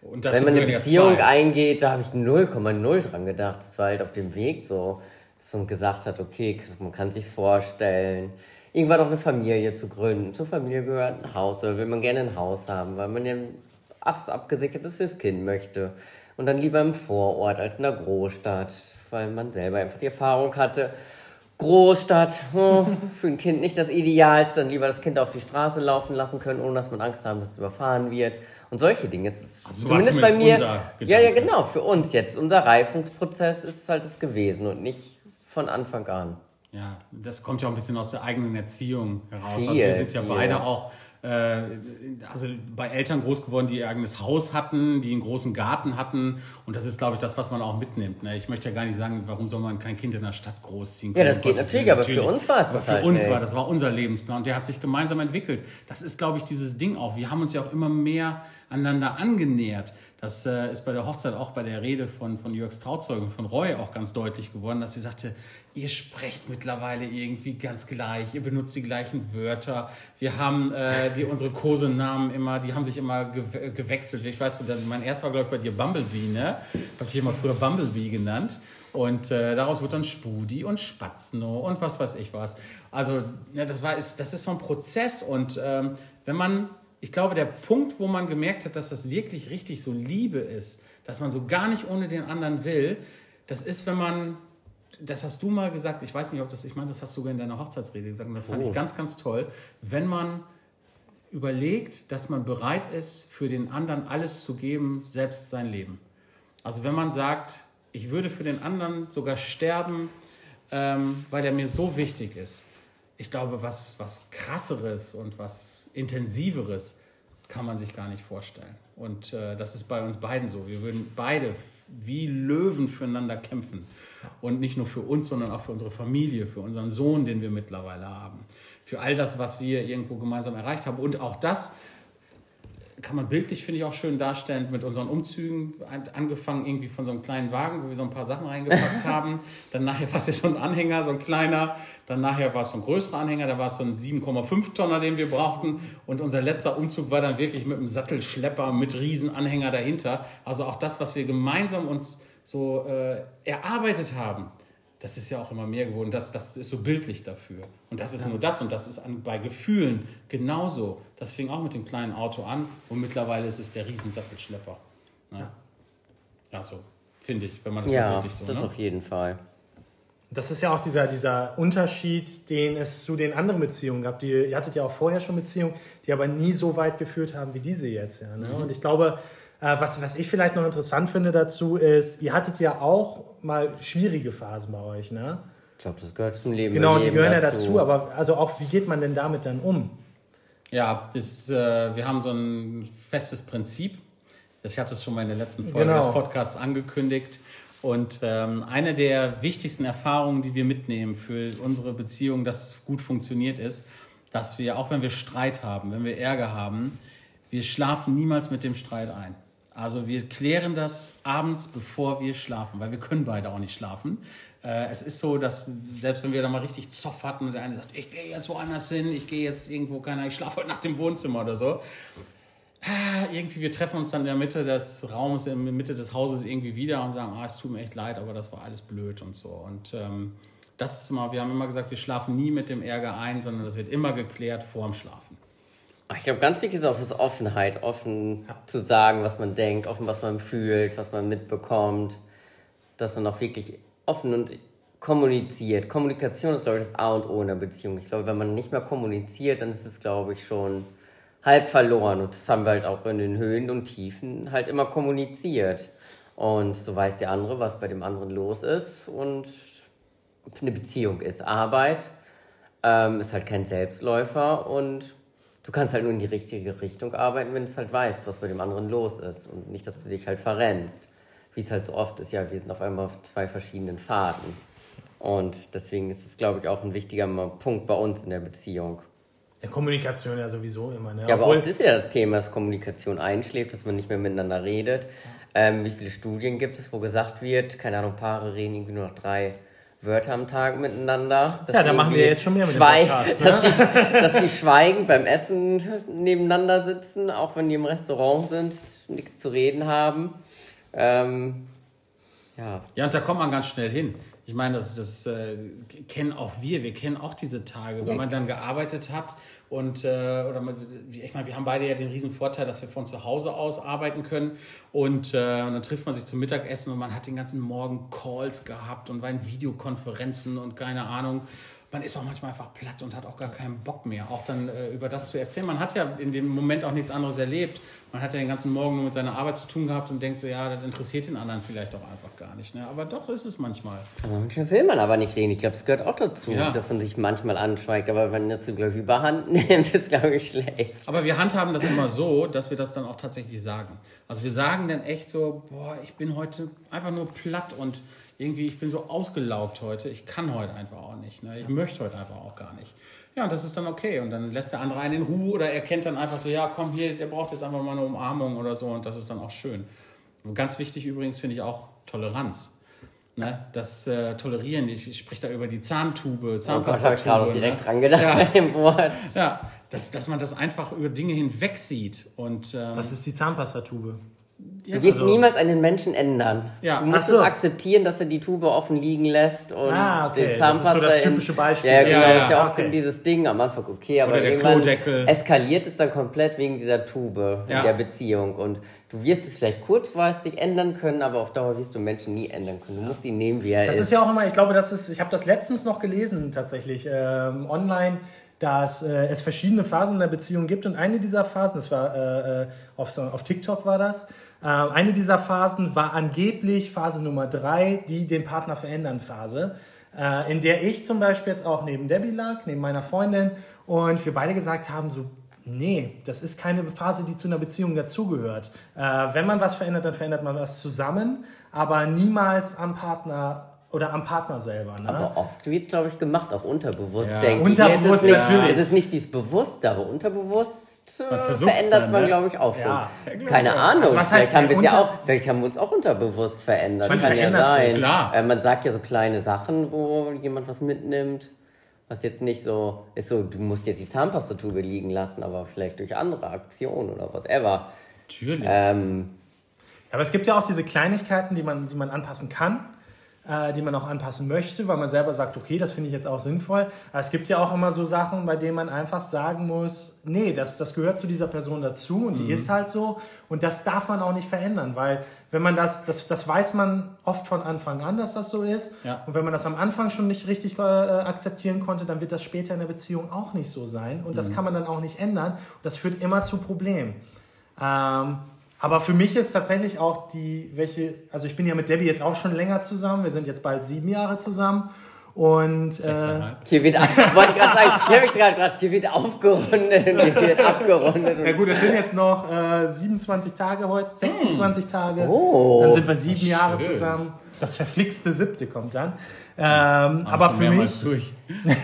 [SPEAKER 3] Und
[SPEAKER 1] wenn man eine
[SPEAKER 3] ja
[SPEAKER 1] Beziehung eingeht, da habe ich 0,0 dran gedacht. Das war halt auf dem Weg so, dass man gesagt hat, okay, man kann sich's vorstellen, irgendwann auch eine Familie zu gründen. Zur Familie gehört ein Haus, oder will man gerne ein Haus haben, weil man ja was abgesickertes fürs Kind möchte. Und dann lieber im Vorort als in der Großstadt, weil man selber einfach die Erfahrung hatte, Großstadt, hm, für ein Kind nicht das Idealste, dann lieber das Kind auf die Straße laufen lassen können, ohne dass man Angst haben, dass es überfahren wird. Und solche Dinge. Es ist
[SPEAKER 3] so war
[SPEAKER 1] zumindest bei
[SPEAKER 3] zumindest
[SPEAKER 1] mir. Ja, ja, genau, für uns jetzt. Unser Reifungsprozess ist halt das gewesen und nicht von Anfang an.
[SPEAKER 3] Ja, das kommt ja auch ein bisschen aus der eigenen Erziehung heraus.
[SPEAKER 1] Viel,
[SPEAKER 3] also wir sind ja
[SPEAKER 1] viel.
[SPEAKER 3] beide auch äh, also bei Eltern groß geworden, die ihr eigenes Haus hatten, die einen großen Garten hatten. Und das ist, glaube ich, das, was man auch mitnimmt. Ne? Ich möchte ja gar nicht sagen, warum soll man kein Kind in der Stadt großziehen
[SPEAKER 1] Ja,
[SPEAKER 3] können.
[SPEAKER 1] das
[SPEAKER 3] Um
[SPEAKER 1] geht natürlich,
[SPEAKER 3] Willen,
[SPEAKER 1] aber für uns war es
[SPEAKER 3] Aber
[SPEAKER 1] das
[SPEAKER 3] für
[SPEAKER 1] halt
[SPEAKER 3] uns
[SPEAKER 1] nicht.
[SPEAKER 3] war das war unser Lebensplan und der hat sich gemeinsam entwickelt. Das ist, glaube ich, dieses Ding auch. Wir haben uns ja auch immer mehr aneinander angenähert. Das äh, ist bei der Hochzeit auch bei der Rede von, von Jörgs Trauzeugen, von Roy, auch ganz deutlich geworden, dass sie sagte, ihr sprecht mittlerweile irgendwie ganz gleich, ihr benutzt die gleichen Wörter. Wir haben äh, die, unsere Kosenamen immer, die haben sich immer gew gewechselt. Ich weiß, mein erster war, glaube ich, bei dir Bumblebee, ne? Hab dich immer früher Bumblebee genannt. Und äh, daraus wird dann Spudi und Spatzno und was weiß ich was. Also, ja, das, war, ist, das ist so ein Prozess. Und ähm, wenn man, ich glaube, der Punkt, wo man gemerkt hat, dass das wirklich richtig so Liebe ist, dass man so gar nicht ohne den anderen will, das ist, wenn man, das hast du mal gesagt, ich weiß nicht, ob das, ich meine, das hast du sogar in deiner Hochzeitsrede gesagt, und das fand
[SPEAKER 1] Oh.
[SPEAKER 3] ich ganz, ganz toll, wenn man überlegt, dass man bereit ist, für den anderen alles zu geben, selbst sein Leben. Also wenn man sagt, ich würde für den anderen sogar sterben, ähm, weil der mir so wichtig ist. Ich glaube, was, was krasseres und was intensiveres kann man sich gar nicht vorstellen. Und äh, das ist bei uns beiden so. Wir würden beide wie Löwen füreinander kämpfen. Und nicht nur für uns, sondern auch für unsere Familie, für unseren Sohn, den wir mittlerweile haben. Für all das, was wir irgendwo gemeinsam erreicht haben. Und auch das, kann man bildlich, finde ich, auch schön darstellen mit unseren Umzügen. Angefangen irgendwie von so einem kleinen Wagen, wo wir so ein paar Sachen reingepackt haben. Dann nachher war es so ein Anhänger, so ein kleiner. Dann nachher war es so ein größerer Anhänger, da war es so ein 7,5 Tonner, den wir brauchten. Und unser letzter Umzug war dann wirklich mit einem Sattelschlepper mit Riesenanhänger dahinter. Also auch das, was wir gemeinsam uns so äh, erarbeitet haben, das ist ja auch immer mehr geworden. Das, das ist so bildlich dafür. Und das ist ja. nur das. Und das ist an, bei Gefühlen genauso. Das fing auch mit dem kleinen Auto an. Und mittlerweile ist es der Riesensattelschlepper. Ne? Ja, so finde ich, wenn man das
[SPEAKER 1] ja, bildlich so. das ne? auf jeden Fall.
[SPEAKER 2] Das ist ja auch dieser, dieser Unterschied, den es zu den anderen Beziehungen gab. Die, ihr hattet ja auch vorher schon Beziehungen, die aber nie so weit geführt haben wie diese jetzt. Ja, ne? mhm. Und ich glaube, was, was ich vielleicht noch interessant finde dazu ist, ihr hattet ja auch mal schwierige Phasen bei euch, ne?
[SPEAKER 1] Ich glaube, das gehört zum Leben.
[SPEAKER 2] Genau, die gehören dazu. ja dazu, aber also auch, wie geht man denn damit dann um?
[SPEAKER 3] Ja, das, äh, wir haben so ein festes Prinzip. Ich hatte es schon mal in der letzten Folge genau. des Podcasts angekündigt. Und ähm, eine der wichtigsten Erfahrungen, die wir mitnehmen für unsere Beziehung, dass es gut funktioniert, ist, dass wir, auch wenn wir Streit haben, wenn wir Ärger haben, wir schlafen niemals mit dem Streit ein. Also wir klären das abends, bevor wir schlafen, weil wir können beide auch nicht schlafen. Äh, es ist so, dass selbst wenn wir da mal richtig Zoff hatten und der eine sagt, ich gehe jetzt woanders hin, ich gehe jetzt irgendwo, keine ich schlafe heute nach dem Wohnzimmer oder so. Ah, irgendwie, wir treffen uns dann in der Mitte des Raumes, in der Mitte des Hauses irgendwie wieder und sagen, ah, es tut mir echt leid, aber das war alles blöd und so. Und ähm, das ist immer, wir haben immer gesagt, wir schlafen nie mit dem Ärger ein, sondern das wird immer geklärt vorm Schlafen.
[SPEAKER 1] Ich glaube, ganz wichtig ist auch das Offenheit, offen ja. zu sagen, was man denkt, offen, was man fühlt, was man mitbekommt, dass man auch wirklich offen und kommuniziert. Kommunikation ist, glaube ich, das A und O in einer Beziehung. Ich glaube, wenn man nicht mehr kommuniziert, dann ist es, glaube ich, schon halb verloren. Und das haben wir halt auch in den Höhen und Tiefen halt immer kommuniziert. Und so weiß der andere, was bei dem anderen los ist. Und eine Beziehung ist Arbeit, ähm, ist halt kein Selbstläufer und du kannst halt nur in die richtige Richtung arbeiten, wenn du halt weißt, was bei dem anderen los ist und nicht, dass du dich halt verrennst. Wie es halt so oft ist, ja, wir sind auf einmal auf zwei verschiedenen Faden. Und deswegen ist es, glaube ich, auch ein wichtiger Punkt bei uns in der Beziehung.
[SPEAKER 2] Ja, Kommunikation ja sowieso immer. Ne?
[SPEAKER 1] Ja, aber Obwohl, oft ist ja das Thema, dass Kommunikation einschläft, dass man nicht mehr miteinander redet. Ähm, wie viele Studien gibt es, wo gesagt wird, keine Ahnung, Paare reden irgendwie nur noch drei Wörter am Tag miteinander.
[SPEAKER 2] Ja, da machen wir jetzt schon mehr mit dem Podcast.
[SPEAKER 1] Ne? Dass, die, dass die schweigend beim Essen nebeneinander sitzen, auch wenn die im Restaurant sind, nichts zu reden haben. Ähm, ja.
[SPEAKER 3] ja, und da kommt man ganz schnell hin. Ich meine, das, das äh, kennen auch wir. Wir kennen auch diese Tage, wenn man dann gearbeitet hat und äh, oder ich meine, wir haben beide ja den riesen Vorteil, dass wir von zu Hause aus arbeiten können. Und, äh, und dann trifft man sich zum Mittagessen und man hat den ganzen Morgen Calls gehabt und war in Videokonferenzen und keine Ahnung man ist auch manchmal einfach platt und hat auch gar keinen Bock mehr, auch dann äh, über das zu erzählen. Man hat ja in dem Moment auch nichts anderes erlebt. Man hat ja den ganzen Morgen nur mit seiner Arbeit zu tun gehabt und denkt so, ja, das interessiert den anderen vielleicht auch einfach gar nicht. Ne? Aber doch ist es manchmal.
[SPEAKER 1] Aber manchmal will man aber nicht reden. Ich glaube, es gehört auch dazu, ja. dass man sich manchmal anschweigt. Aber wenn jetzt, glaube ich, überhand nimmt, ist, glaube ich, schlecht.
[SPEAKER 3] Aber wir handhaben das immer so, dass wir das dann auch tatsächlich sagen. Also wir sagen dann echt so, boah, ich bin heute einfach nur platt und irgendwie, ich bin so ausgelaugt heute, ich kann heute einfach auch nicht. Ne? Ich möchte heute einfach auch gar nicht. Ja, und das ist dann okay. Und dann lässt der andere einen in Ruhe oder erkennt dann einfach so, ja, komm hier, der braucht jetzt einfach mal eine Umarmung oder so und das ist dann auch schön. Und ganz wichtig übrigens finde ich auch Toleranz. Ne? Das äh, Tolerieren, ich, ich spreche da über die Zahntube, Zahnpastatube.
[SPEAKER 1] Oh Gott, ich direkt ne? dran gedacht ja.
[SPEAKER 3] bei dem Wort. Ja, dass, dass man das einfach über Dinge hinweg sieht. Und,
[SPEAKER 2] ähm, Was ist die Zahnpastatube?
[SPEAKER 1] Du wirst also, niemals einen Menschen ändern. Ja. Du musst so. es akzeptieren, dass er die Tube offen liegen lässt und
[SPEAKER 2] ah, okay. den Zahnpasta. Das ist so das typische Beispiel.
[SPEAKER 1] In, ja, genau, ja, ja. ist ja auch okay. dieses Ding am Anfang okay, aber irgendwann eskaliert es dann komplett wegen dieser Tube ja. in der Beziehung und du wirst es vielleicht kurzfristig ändern können, aber auf Dauer wirst du Menschen nie ändern können. Du musst ihn nehmen, wie er
[SPEAKER 2] das
[SPEAKER 1] ist.
[SPEAKER 2] Das ist ja auch immer, ich glaube, das ist, ich habe das letztens noch gelesen tatsächlich ähm, online dass äh, es verschiedene Phasen in der Beziehung gibt und eine dieser Phasen, das war äh, äh auf, auf TikTok war das, äh, eine dieser Phasen war angeblich Phase Nummer drei, die den Partner verändern Phase. äh, in der ich zum Beispiel jetzt auch neben Debbie lag, neben meiner Freundin und wir beide gesagt haben, so, nee, das ist keine Phase, die zu einer Beziehung dazugehört. Äh, wenn man was verändert, dann verändert man was zusammen, aber niemals am Partner oder am Partner selber. Ne?
[SPEAKER 1] Aber oft wird es, glaube ich, gemacht, auch unterbewusst.
[SPEAKER 3] Ja.
[SPEAKER 1] denke ich.
[SPEAKER 2] Unterbewusst,
[SPEAKER 1] es ist nicht,
[SPEAKER 2] natürlich.
[SPEAKER 1] Es ist nicht dieses Bewusste, aber unterbewusst äh, verändert
[SPEAKER 3] dann,
[SPEAKER 1] man,
[SPEAKER 3] ne?
[SPEAKER 1] glaube ich, auch schon.
[SPEAKER 2] Ja.
[SPEAKER 1] Keine Ahnung.
[SPEAKER 2] Also was heißt
[SPEAKER 1] vielleicht, haben ja auch, vielleicht haben wir uns auch unterbewusst verändert.
[SPEAKER 2] Man
[SPEAKER 1] Kann ja
[SPEAKER 2] verändert sich,
[SPEAKER 1] sein.
[SPEAKER 3] klar.
[SPEAKER 1] Äh, man sagt ja so kleine Sachen, wo jemand was mitnimmt. Was jetzt nicht so ist, so du musst jetzt die Zahnpastatube liegen lassen, aber vielleicht durch andere Aktionen oder whatever.
[SPEAKER 3] Natürlich.
[SPEAKER 1] Ähm,
[SPEAKER 2] Aber es gibt ja auch diese Kleinigkeiten, die man, die man anpassen kann, äh, die man auch anpassen möchte, weil man selber sagt, okay, das finde ich jetzt auch sinnvoll. Aber es gibt ja auch immer so Sachen, bei denen man einfach sagen muss, nee, das, das gehört zu dieser Person dazu und die ist halt so und das darf man auch nicht verändern, weil wenn man das, das, das weiß man oft von Anfang an, dass das so ist.
[SPEAKER 3] Ja.
[SPEAKER 2] Und wenn man das am Anfang schon nicht richtig äh, akzeptieren konnte, dann wird das später in der Beziehung auch nicht so sein und das kann man dann auch nicht ändern. Und das führt immer zu Problemen. Ähm, aber für mich ist tatsächlich auch die, welche, also ich bin ja mit Debbie jetzt auch schon länger zusammen. Wir sind jetzt bald sieben Jahre zusammen. Und äh,
[SPEAKER 3] Sechseinhalb.
[SPEAKER 1] hier wird, wollte ich gerade sagen, hier habe ich gerade gedacht, hier wird aufgerundet und hier wird abgerundet.
[SPEAKER 2] ja gut, es sind jetzt noch äh, 27 Tage heute, 26 Tage.
[SPEAKER 1] Oh.
[SPEAKER 2] Dann sind wir sieben Jahre
[SPEAKER 3] schön.
[SPEAKER 2] zusammen. Das verflixte siebte kommt dann. Ähm, aber für mich,
[SPEAKER 3] durch.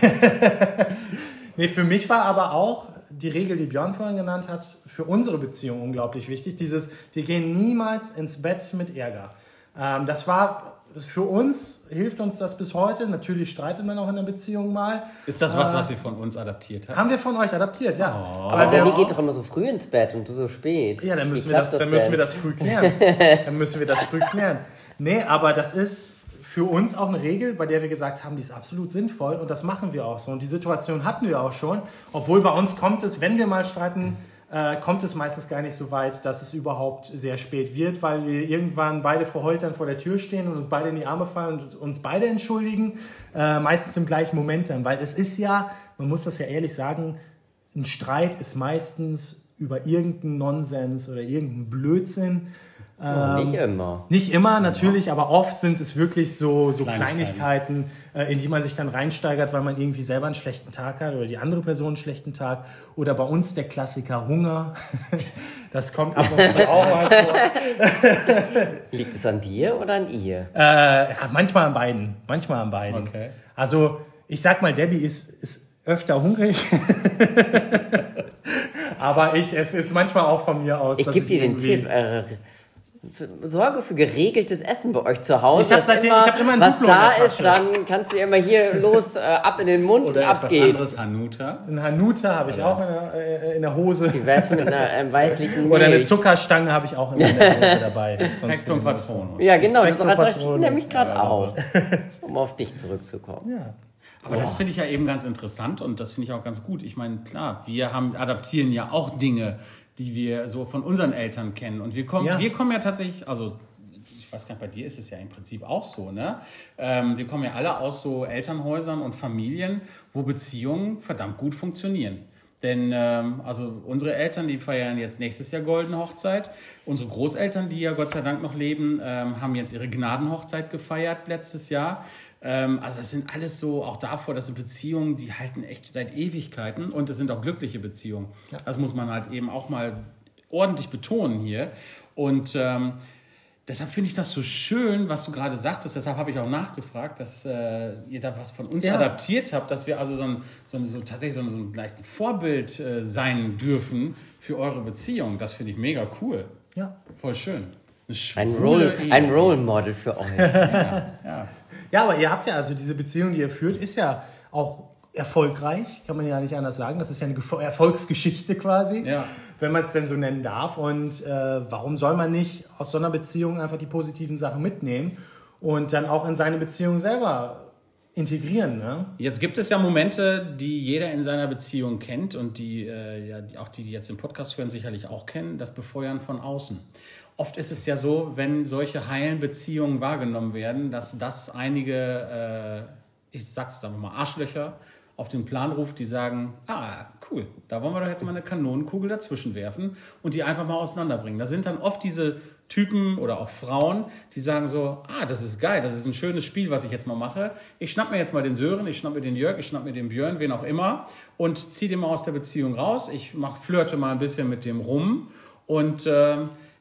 [SPEAKER 2] Nee, für mich war aber auch die Regel, die Björn vorhin genannt hat, für unsere Beziehung unglaublich wichtig. Dieses, wir gehen niemals ins Bett mit Ärger. Ähm, das war für uns, hilft uns das bis heute. Natürlich streitet man auch in der Beziehung mal.
[SPEAKER 3] Ist das was, was ihr von uns adaptiert habt?
[SPEAKER 2] Haben wir von euch adaptiert, ja.
[SPEAKER 1] Aber
[SPEAKER 2] Aber wir,
[SPEAKER 1] Danny geht doch immer so früh ins Bett und du so spät.
[SPEAKER 2] ja, dann
[SPEAKER 1] Wie
[SPEAKER 2] müssen, wir
[SPEAKER 1] klappt
[SPEAKER 2] das, dann müssen wir das früh klären. dann müssen wir das früh klären. Nee, aber das ist für uns auch eine Regel, bei der wir gesagt haben, die ist absolut sinnvoll und das machen wir auch so. Und die Situation hatten wir auch schon, obwohl bei uns kommt es, wenn wir mal streiten, äh, kommt es meistens gar nicht so weit, dass es überhaupt sehr spät wird, weil wir irgendwann beide verheult dann vor der Tür stehen und uns beide in die Arme fallen und uns beide entschuldigen, äh, meistens im gleichen Moment dann, weil es ist ja, man muss das ja ehrlich sagen, ein Streit ist meistens über irgendeinen Nonsens oder irgendeinen Blödsinn.
[SPEAKER 1] Oh, nicht immer.
[SPEAKER 2] Nicht immer natürlich, aber oft sind es wirklich so, so
[SPEAKER 3] Kleinigkeiten.
[SPEAKER 2] Kleinigkeiten, äh, in die man sich dann reinsteigert, weil man irgendwie selber einen schlechten Tag hat oder die andere Person einen schlechten Tag. Oder bei uns der Klassiker Hunger. Das kommt ab und zu auch mal vor.
[SPEAKER 1] Liegt es an dir oder an ihr?
[SPEAKER 2] Äh, ja, manchmal an beiden. Manchmal an beiden.
[SPEAKER 3] Okay.
[SPEAKER 2] Also, ich sag mal, Debbie ist, ist öfter hungrig. aber ich, es ist manchmal auch von mir aus.
[SPEAKER 1] Ich gebe dir den Tipp. Äh, Sorge für geregeltes Essen bei euch zu Hause.
[SPEAKER 2] Ich hab
[SPEAKER 1] dass
[SPEAKER 2] seitdem- ich hab immer ein
[SPEAKER 1] Was
[SPEAKER 2] Duplo in
[SPEAKER 1] da ist, dann kannst du immer hier los, äh, ab in den Mund
[SPEAKER 3] Oder
[SPEAKER 1] und ab
[SPEAKER 3] etwas anderes, Hanuta.
[SPEAKER 2] Ein Hanuta habe ich auch in der, äh, in der Hose.
[SPEAKER 1] Wie wär's mit einer ähm, weißlichen
[SPEAKER 2] Oder eine
[SPEAKER 1] Milch?
[SPEAKER 2] Zuckerstange habe ich auch immer in der Hose dabei. Ich-
[SPEAKER 3] Patron.
[SPEAKER 1] Ja, genau, das
[SPEAKER 2] Inspektor
[SPEAKER 1] reicht nämlich gerade
[SPEAKER 3] Ja, also.
[SPEAKER 1] auf, um auf dich zurückzukommen.
[SPEAKER 2] Ja.
[SPEAKER 3] Aber das finde ich ja eben ganz interessant und das finde ich auch ganz gut. Ich meine, klar, wir haben, adaptieren ja auch Dinge, die wir so von unseren Eltern kennen. Und wir kommen,
[SPEAKER 2] Ja.
[SPEAKER 3] wir kommen ja tatsächlich, also ich weiß gar nicht, bei dir ist es ja im Prinzip auch so, ne? Ähm, wir kommen ja alle aus so Elternhäusern und Familien, wo Beziehungen verdammt gut funktionieren. Denn ähm, also unsere Eltern, die feiern jetzt nächstes Jahr Goldene Hochzeit. Unsere Großeltern, die ja Gott sei Dank noch leben, ähm, haben jetzt ihre Gnadenhochzeit gefeiert letztes Jahr. Ähm, also das sind alles so, auch davor, das sind Beziehungen, die halten echt seit Ewigkeiten und es sind auch glückliche Beziehungen. Das muss man halt eben auch mal ordentlich betonen hier. Und ähm, deshalb finde ich das so schön, was du gerade sagtest. Deshalb habe ich auch nachgefragt, dass äh, ihr da was von uns
[SPEAKER 2] Ja.
[SPEAKER 3] adaptiert habt, dass wir also so, ein, so, ein, so tatsächlich so ein, so ein gleich ein Vorbild äh, sein dürfen für eure Beziehung. Das finde ich mega cool.
[SPEAKER 2] Ja.
[SPEAKER 3] Voll schön.
[SPEAKER 1] Ein, Role,
[SPEAKER 3] Ehe.
[SPEAKER 1] ein Role Model für euch.
[SPEAKER 3] Ja.
[SPEAKER 2] ja, aber ihr habt ja, also diese Beziehung, die ihr führt, ist ja auch erfolgreich, kann man ja nicht anders sagen. Das ist ja eine Erfolgsgeschichte quasi,
[SPEAKER 3] Ja.
[SPEAKER 2] wenn man es denn so nennen darf. Und äh, warum soll man nicht aus so einer Beziehung einfach die positiven Sachen mitnehmen und dann auch in seine Beziehung selber integrieren? Ne?
[SPEAKER 3] Jetzt gibt es ja Momente, die jeder in seiner Beziehung kennt und die, äh, ja, die- auch die, die jetzt den Podcast hören, sicherlich auch kennen, das Befeuern von außen. Oft ist es ja so, wenn solche heilen Beziehungen wahrgenommen werden, dass das einige, äh, ich sag's einfach mal, Arschlöcher auf den Plan ruft, die sagen, ah, cool, da wollen wir doch jetzt mal eine Kanonenkugel dazwischen werfen und die einfach mal auseinanderbringen. Da sind dann oft diese Typen oder auch Frauen, die sagen so, ah, das ist geil, das ist ein schönes Spiel, was ich jetzt mal mache. Ich schnapp mir jetzt mal den Sören, ich schnapp mir den Jörg, ich schnapp mir den Björn, wen auch immer und zieh den mal aus der Beziehung raus. Ich mach, flirte mal ein bisschen mit dem rum und äh,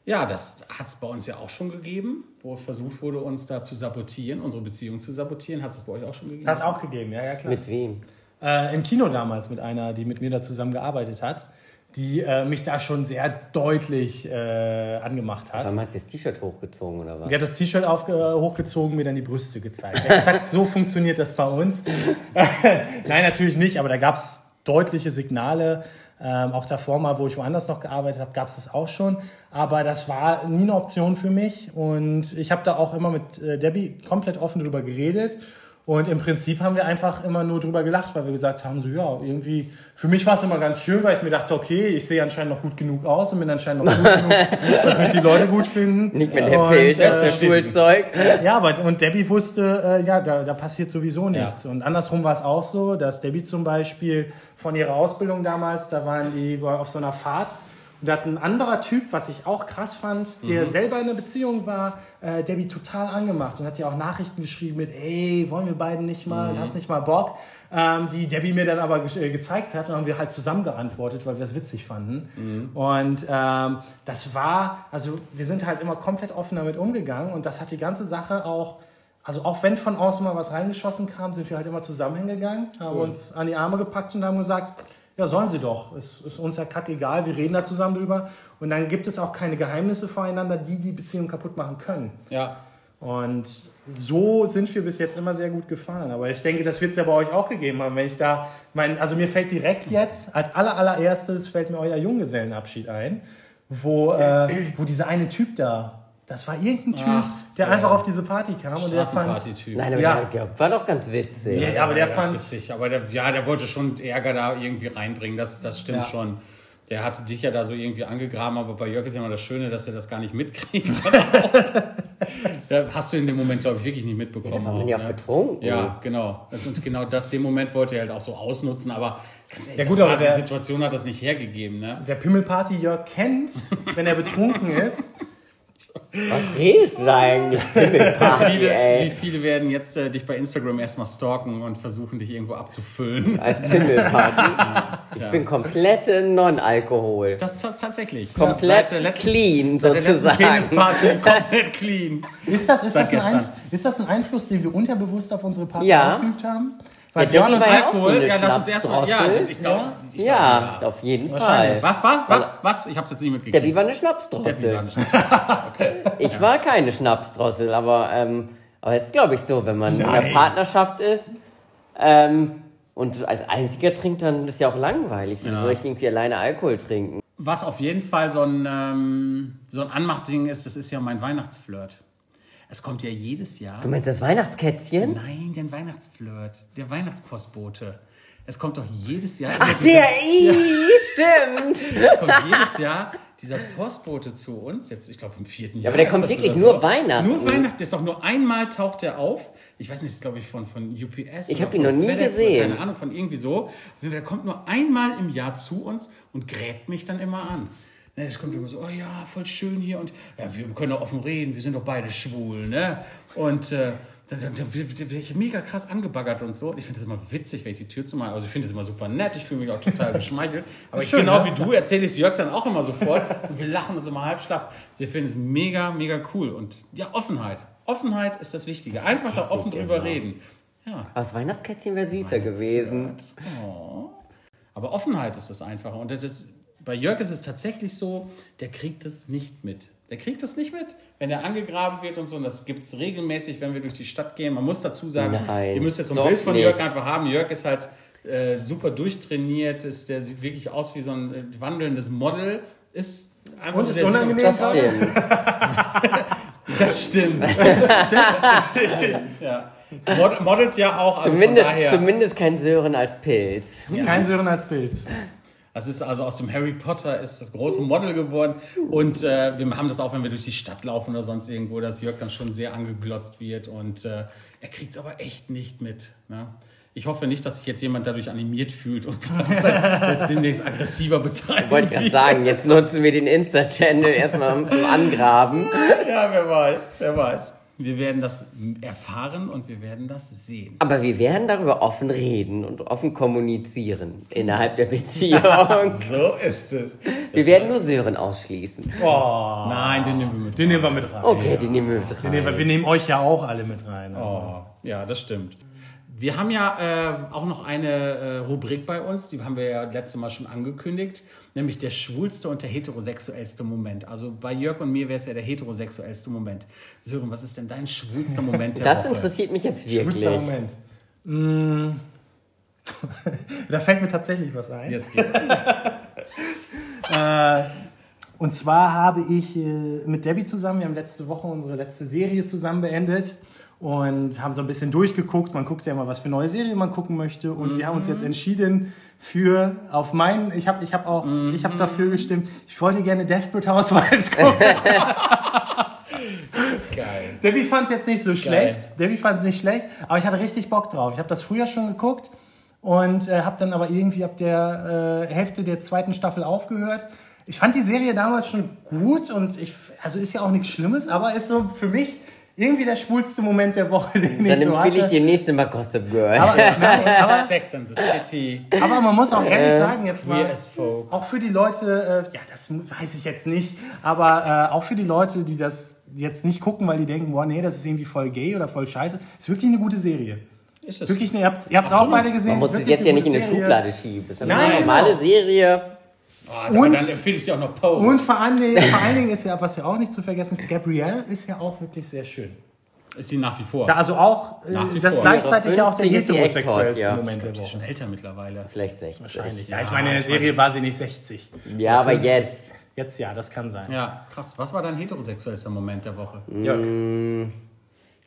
[SPEAKER 3] ja, das hat es bei uns ja auch schon gegeben, wo versucht wurde, uns da zu sabotieren, unsere Beziehung zu sabotieren. Hat es bei euch auch schon gegeben?
[SPEAKER 2] Hat es auch gegeben, ja, ja, klar.
[SPEAKER 1] Mit wem?
[SPEAKER 2] Äh, Im Kino damals mit einer, die mit mir da zusammengearbeitet hat, die äh, mich da schon sehr deutlich äh, angemacht hat.
[SPEAKER 1] Warum hat sie das T-Shirt hochgezogen oder was?
[SPEAKER 2] Die hat das T-Shirt äh, hochgezogen, mir dann die Brüste gezeigt. Exakt so funktioniert das bei uns. Nein, natürlich nicht, aber da gab es deutliche Signale. Ähm, auch davor mal, wo ich woanders noch gearbeitet habe, gab es das auch schon. Aber das war nie eine Option für mich. Und ich habe da auch immer mit äh, Debbie komplett offen drüber geredet. Und im Prinzip haben wir einfach immer nur drüber gelacht, weil wir gesagt haben, so ja, irgendwie, für mich war es immer ganz schön, weil ich mir dachte, okay, ich sehe anscheinend noch gut genug aus und bin anscheinend noch gut genug, dass mich die Leute gut finden.
[SPEAKER 1] Nicht mit dem
[SPEAKER 2] Und,
[SPEAKER 1] Pilz
[SPEAKER 2] äh,
[SPEAKER 1] Schulzeug.
[SPEAKER 2] ja, aber und Debbie wusste, äh, ja, da, da passiert sowieso nichts. Und andersrum war es auch so, dass Debbie zum Beispiel von ihrer Ausbildung damals, da waren die auf so einer Fahrt und da hat ein anderer Typ, was ich auch krass fand, der selber in einer Beziehung war, äh, Debbie total angemacht und hat ja auch Nachrichten geschrieben mit, ey, wollen wir beiden nicht mal und hast nicht mal Bock, ähm, die Debbie mir dann aber ge äh, gezeigt hat und haben wir halt zusammen geantwortet, weil wir es witzig fanden. Und ähm, das war, also wir sind halt immer komplett offen damit umgegangen und das hat die ganze Sache auch also auch wenn von außen mal was reingeschossen kam, sind wir halt immer zusammen hingegangen, haben uns an die Arme gepackt und haben gesagt, ja, sollen sie doch. Es ist uns ja kackegal, wir reden da zusammen drüber. Und dann gibt es auch keine Geheimnisse voreinander, die die Beziehung kaputt machen können.
[SPEAKER 3] Ja.
[SPEAKER 2] Und so sind wir bis jetzt immer sehr gut gefahren. Aber ich denke, das wird es ja bei euch auch gegeben haben. Wenn ich da, mein, also mir fällt direkt jetzt, als aller, allererstes fällt mir euer Junggesellenabschied ein, wo, äh, wo dieser eine Typ da, das war irgendein Typ,
[SPEAKER 3] Ach,
[SPEAKER 2] der einfach auf diese Party kam und der fand.
[SPEAKER 1] Nein, aber
[SPEAKER 2] Ja.
[SPEAKER 1] der war doch ganz witzig.
[SPEAKER 2] Ja, aber der
[SPEAKER 3] ganz
[SPEAKER 2] fand-
[SPEAKER 3] witzig. Aber der, ja, der wollte schon Ärger da irgendwie reinbringen. Das, das stimmt
[SPEAKER 2] Ja.
[SPEAKER 3] schon. Der hatte dich ja da so irgendwie angegraben, aber bei Jörg ist ja immer das Schöne, dass er das gar nicht mitkriegt. da hast du in dem Moment, glaube ich, wirklich nicht mitbekommen.
[SPEAKER 1] Ja auch
[SPEAKER 3] ne?
[SPEAKER 1] betrunken.
[SPEAKER 3] Ja, genau. Und genau das, den Moment wollte er halt auch so ausnutzen, aber ganz ehrlich,
[SPEAKER 2] Ja, gut, aber wer-
[SPEAKER 3] die Situation hat das nicht hergegeben. Ne?
[SPEAKER 2] wer Pimmelparty Jörg kennt, wenn er betrunken ist,
[SPEAKER 1] Was redest du da eigentlich? Pimmelparty,
[SPEAKER 3] Viele, wie
[SPEAKER 1] ey.
[SPEAKER 3] viele werden jetzt äh, dich bei Instagram erstmal stalken und versuchen, dich irgendwo abzufüllen?
[SPEAKER 1] Als Pimmelparty. Ich bin komplett Non-Alkohol.
[SPEAKER 3] Das, das tatsächlich.
[SPEAKER 1] Komplett
[SPEAKER 3] der letzten-
[SPEAKER 1] clean, sozusagen.
[SPEAKER 3] Penisparty komplett clean.
[SPEAKER 2] ist das, ist, das ein ist das ein Einfluss, den wir unterbewusst auf unsere Partner
[SPEAKER 1] Ja.
[SPEAKER 2] ausgeübt haben?
[SPEAKER 1] Ja,
[SPEAKER 2] Weil
[SPEAKER 1] Debbie
[SPEAKER 2] Björn und
[SPEAKER 1] war ja
[SPEAKER 2] ich,
[SPEAKER 1] auch so
[SPEAKER 3] Alkohol,
[SPEAKER 1] eine
[SPEAKER 3] ja, das ist erstmal. Ja,
[SPEAKER 1] Schnapsdrossel.
[SPEAKER 3] ich glaube. Ich glaub,
[SPEAKER 1] Ja, auf jeden Fall.
[SPEAKER 3] Was war? Was? Was? Ich hab's jetzt nicht mitgekriegt.
[SPEAKER 1] Debbie war eine
[SPEAKER 3] Debbie
[SPEAKER 1] Schnapsdrossel.
[SPEAKER 3] war nicht.
[SPEAKER 1] Ich war keine Schnapsdrossel, aber, ähm, aber es ist, glaube ich, so, wenn man in
[SPEAKER 2] Nein.
[SPEAKER 1] einer Partnerschaft ist ähm, und als Einziger trinkt, dann ist ja auch langweilig. Wie soll ich irgendwie alleine Alkohol trinken?
[SPEAKER 3] Was auf jeden Fall so ein, ähm, so ein Anmachding ist, das ist ja mein Weihnachtsflirt. Es kommt ja jedes Jahr.
[SPEAKER 1] Du meinst das Weihnachtskätzchen?
[SPEAKER 3] Nein, der Weihnachtsflirt, der Weihnachtspostbote. Es kommt doch jedes Jahr.
[SPEAKER 1] Ach,
[SPEAKER 3] dieser-
[SPEAKER 1] der, i, stimmt.
[SPEAKER 3] Es kommt jedes Jahr dieser Postbote zu uns. Jetzt, ich glaube, im vierten Jahr.
[SPEAKER 1] aber der kommt wirklich nur
[SPEAKER 3] so.
[SPEAKER 1] Weihnachten.
[SPEAKER 3] Nur Weihnachten. Das ist auch nur einmal taucht er auf. Ich weiß nicht, das ist glaube ich von, von UPS.
[SPEAKER 1] Ich
[SPEAKER 3] oder
[SPEAKER 1] hab ihn noch nie
[SPEAKER 3] FedEx
[SPEAKER 1] gesehen.
[SPEAKER 3] Keine Ahnung, von irgendwie so. Der kommt nur einmal im Jahr zu uns und gräbt mich dann immer an. Ne, das kommt immer so, oh ja, voll schön hier und ja, wir können doch offen reden, wir sind doch beide schwul, ne? Und äh, dann, dann, dann werde ich mega krass angebaggert und so. Und ich finde das immer witzig, wenn ich die Tür zumache. Also ich finde das immer super nett, ich fühle mich auch total geschmeichelt. Aber ich,
[SPEAKER 2] schön,
[SPEAKER 3] genau
[SPEAKER 2] ne?
[SPEAKER 3] wie du erzähle ich es Jörg dann auch immer sofort und wir lachen uns immer halb schlapp. Wir finden es mega, mega cool. Und ja, Offenheit. Offenheit ist das Wichtige. Einfach da offen drüber
[SPEAKER 1] genau.
[SPEAKER 3] reden. Ja.
[SPEAKER 1] Aber das Weihnachtskätzchen wäre süßer gewesen.
[SPEAKER 3] Aber Offenheit ist das Einfache. Und das ist, bei Jörg ist es tatsächlich so, der kriegt es nicht mit. Der kriegt das nicht mit, wenn er angegraben wird und so. Und das gibt es regelmäßig, wenn wir durch die Stadt gehen. Man muss dazu sagen,
[SPEAKER 1] Nein,
[SPEAKER 3] ihr müsst jetzt so ein Bild von
[SPEAKER 1] nicht.
[SPEAKER 3] Jörg einfach haben. Jörg ist halt äh, super durchtrainiert. Ist, der sieht wirklich aus wie so ein äh, wandelndes Model. Ist einfach
[SPEAKER 2] Und
[SPEAKER 3] so
[SPEAKER 2] ist
[SPEAKER 3] der sieht
[SPEAKER 2] unangenehm
[SPEAKER 1] Das
[SPEAKER 3] aus.
[SPEAKER 1] stimmt.
[SPEAKER 3] Das stimmt. ja. Mod modelt ja auch. Also
[SPEAKER 1] Zumindest,
[SPEAKER 3] von daher.
[SPEAKER 1] zumindest kein Sören als Pilz.
[SPEAKER 2] kein Sören als Pilz.
[SPEAKER 3] Das ist also aus dem Harry Potter ist das große Model geworden. Und äh, wir haben das auch, wenn wir durch die Stadt laufen oder sonst irgendwo, dass Jörg dann schon sehr angeglotzt wird. Und äh, er kriegt es aber echt nicht mit. Ne? Ich hoffe nicht, dass sich jetzt jemand dadurch animiert fühlt und das dann jetzt demnächst aggressiver betreiben
[SPEAKER 1] Wollte ich gerade
[SPEAKER 3] wird.
[SPEAKER 1] sagen, jetzt nutzen wir den Insta-Channel erstmal zum Angraben.
[SPEAKER 3] Ja, wer weiß, wer weiß. Wir werden das erfahren und wir werden das sehen.
[SPEAKER 1] Aber wir werden darüber offen reden und offen kommunizieren innerhalb der Beziehung.
[SPEAKER 3] So ist es.
[SPEAKER 1] Wir werden nur Sören ausschließen.
[SPEAKER 2] Oh,
[SPEAKER 3] Nein, den nehmen wir mit.
[SPEAKER 2] den nehmen wir mit rein.
[SPEAKER 1] Okay, die nehmen wir mit
[SPEAKER 2] Den nehmen wir,
[SPEAKER 1] rein.
[SPEAKER 2] wir nehmen euch ja auch alle mit rein. Also.
[SPEAKER 3] Oh, ja, das stimmt. Wir haben ja äh, auch noch eine äh, Rubrik bei uns, die haben wir ja letzte Mal schon angekündigt, nämlich der schwulste und der heterosexuellste Moment. Also bei Jörg und mir wäre es ja der heterosexuellste Moment. Sören, was ist denn dein schwulster Moment der
[SPEAKER 1] Das
[SPEAKER 3] Woche?
[SPEAKER 1] interessiert mich jetzt
[SPEAKER 2] Schwulster
[SPEAKER 1] wirklich.
[SPEAKER 2] Moment. Mm. da fällt mir tatsächlich was ein.
[SPEAKER 3] Jetzt geht's.
[SPEAKER 2] Und zwar habe ich äh, mit Debbie zusammen, wir haben letzte Woche unsere letzte Serie zusammen beendet und haben so ein bisschen durchgeguckt. Man guckt ja immer, was für neue Serien man gucken möchte. Und wir haben uns jetzt entschieden für auf meinen, ich habe ich hab auch, ich habe dafür gestimmt, ich wollte gerne Desperate Housewives gucken.
[SPEAKER 3] Geil.
[SPEAKER 2] Debbie fand es jetzt nicht so schlecht. Debbie fand es nicht schlecht, aber ich hatte richtig Bock drauf. Ich habe das früher schon geguckt und äh, habe dann aber irgendwie ab der äh, Hälfte der zweiten Staffel aufgehört. Ich fand die Serie damals schon gut und ich, also ist ja auch nichts Schlimmes, aber ist so für mich irgendwie der schwulste Moment der Woche, den
[SPEAKER 1] Dann
[SPEAKER 2] ich so
[SPEAKER 1] empfehle ich
[SPEAKER 2] hatte.
[SPEAKER 1] dir nächste Mal Gossip Girl.
[SPEAKER 2] Aber, nein, aber,
[SPEAKER 3] Sex and the City,
[SPEAKER 2] aber man muss auch ehrlich sagen, jetzt mal, auch für die Leute, äh, ja, das weiß ich jetzt nicht, aber äh, auch für die Leute, die das jetzt nicht gucken, weil die denken, boah, nee, das ist irgendwie voll gay oder voll scheiße, ist wirklich eine gute Serie.
[SPEAKER 3] Ist es?
[SPEAKER 2] Wirklich, eine, ihr habt ihr habt's auch beide gesehen.
[SPEAKER 1] Man muss es
[SPEAKER 2] wirklich
[SPEAKER 1] jetzt ja nicht in eine
[SPEAKER 2] Serie.
[SPEAKER 1] Schublade schieben. Das ist
[SPEAKER 2] Nein,
[SPEAKER 1] eine normale
[SPEAKER 2] genau.
[SPEAKER 1] Serie.
[SPEAKER 3] Aber
[SPEAKER 2] Und-
[SPEAKER 3] dann empfehle ich dir auch noch Pose.
[SPEAKER 2] Und vor allen, Dingen, vor allen Dingen ist ja, was ja auch nicht zu vergessen ist, Gabrielle ist ja auch wirklich sehr schön.
[SPEAKER 3] ist sie nach wie vor.
[SPEAKER 2] Da also auch, äh, das
[SPEAKER 3] vor.
[SPEAKER 2] gleichzeitig ja auch der
[SPEAKER 1] 50 ist die
[SPEAKER 2] heterosexuellste
[SPEAKER 1] ja.
[SPEAKER 2] Moment der
[SPEAKER 3] die ist
[SPEAKER 2] Woche.
[SPEAKER 3] schon älter mittlerweile.
[SPEAKER 1] Vielleicht 60.
[SPEAKER 2] Wahrscheinlich. Ja,
[SPEAKER 3] Ja,
[SPEAKER 2] ich meine, in der Serie war sie nicht 60.
[SPEAKER 1] Ja, aber
[SPEAKER 2] 50.
[SPEAKER 1] jetzt.
[SPEAKER 2] Jetzt ja, das kann sein.
[SPEAKER 3] Ja, krass. Was war dein heterosexuellster Moment der Woche?
[SPEAKER 2] Jörg.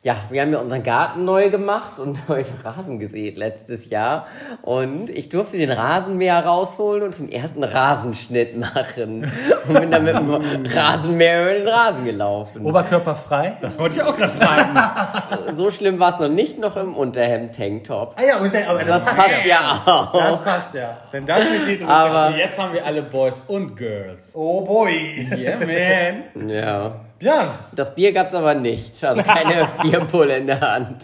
[SPEAKER 1] Ja, wir haben ja unseren Garten neu gemacht und neu Rasen gesät letztes Jahr. Und ich durfte den Rasenmäher rausholen und den ersten Rasenschnitt machen. Und bin dann mit dem Rasenmäher über den Rasen gelaufen.
[SPEAKER 2] Oberkörperfrei.
[SPEAKER 3] Das wollte ich auch gerade fragen.
[SPEAKER 1] So schlimm war es noch nicht, noch im Unterhemd-Tanktop.
[SPEAKER 2] Ah ja, aber das,
[SPEAKER 1] Das
[SPEAKER 2] passt
[SPEAKER 1] passt ja auch.
[SPEAKER 2] Das passt ja. Wenn das nicht heterosexuell
[SPEAKER 1] Aber-
[SPEAKER 3] Also jetzt haben wir alle Boys und Girls.
[SPEAKER 2] Oh boy.
[SPEAKER 3] Yeah, man.
[SPEAKER 1] Ja.
[SPEAKER 2] Ja,
[SPEAKER 1] Das Bier gab's aber nicht. Also keine Bierpulle in der Hand.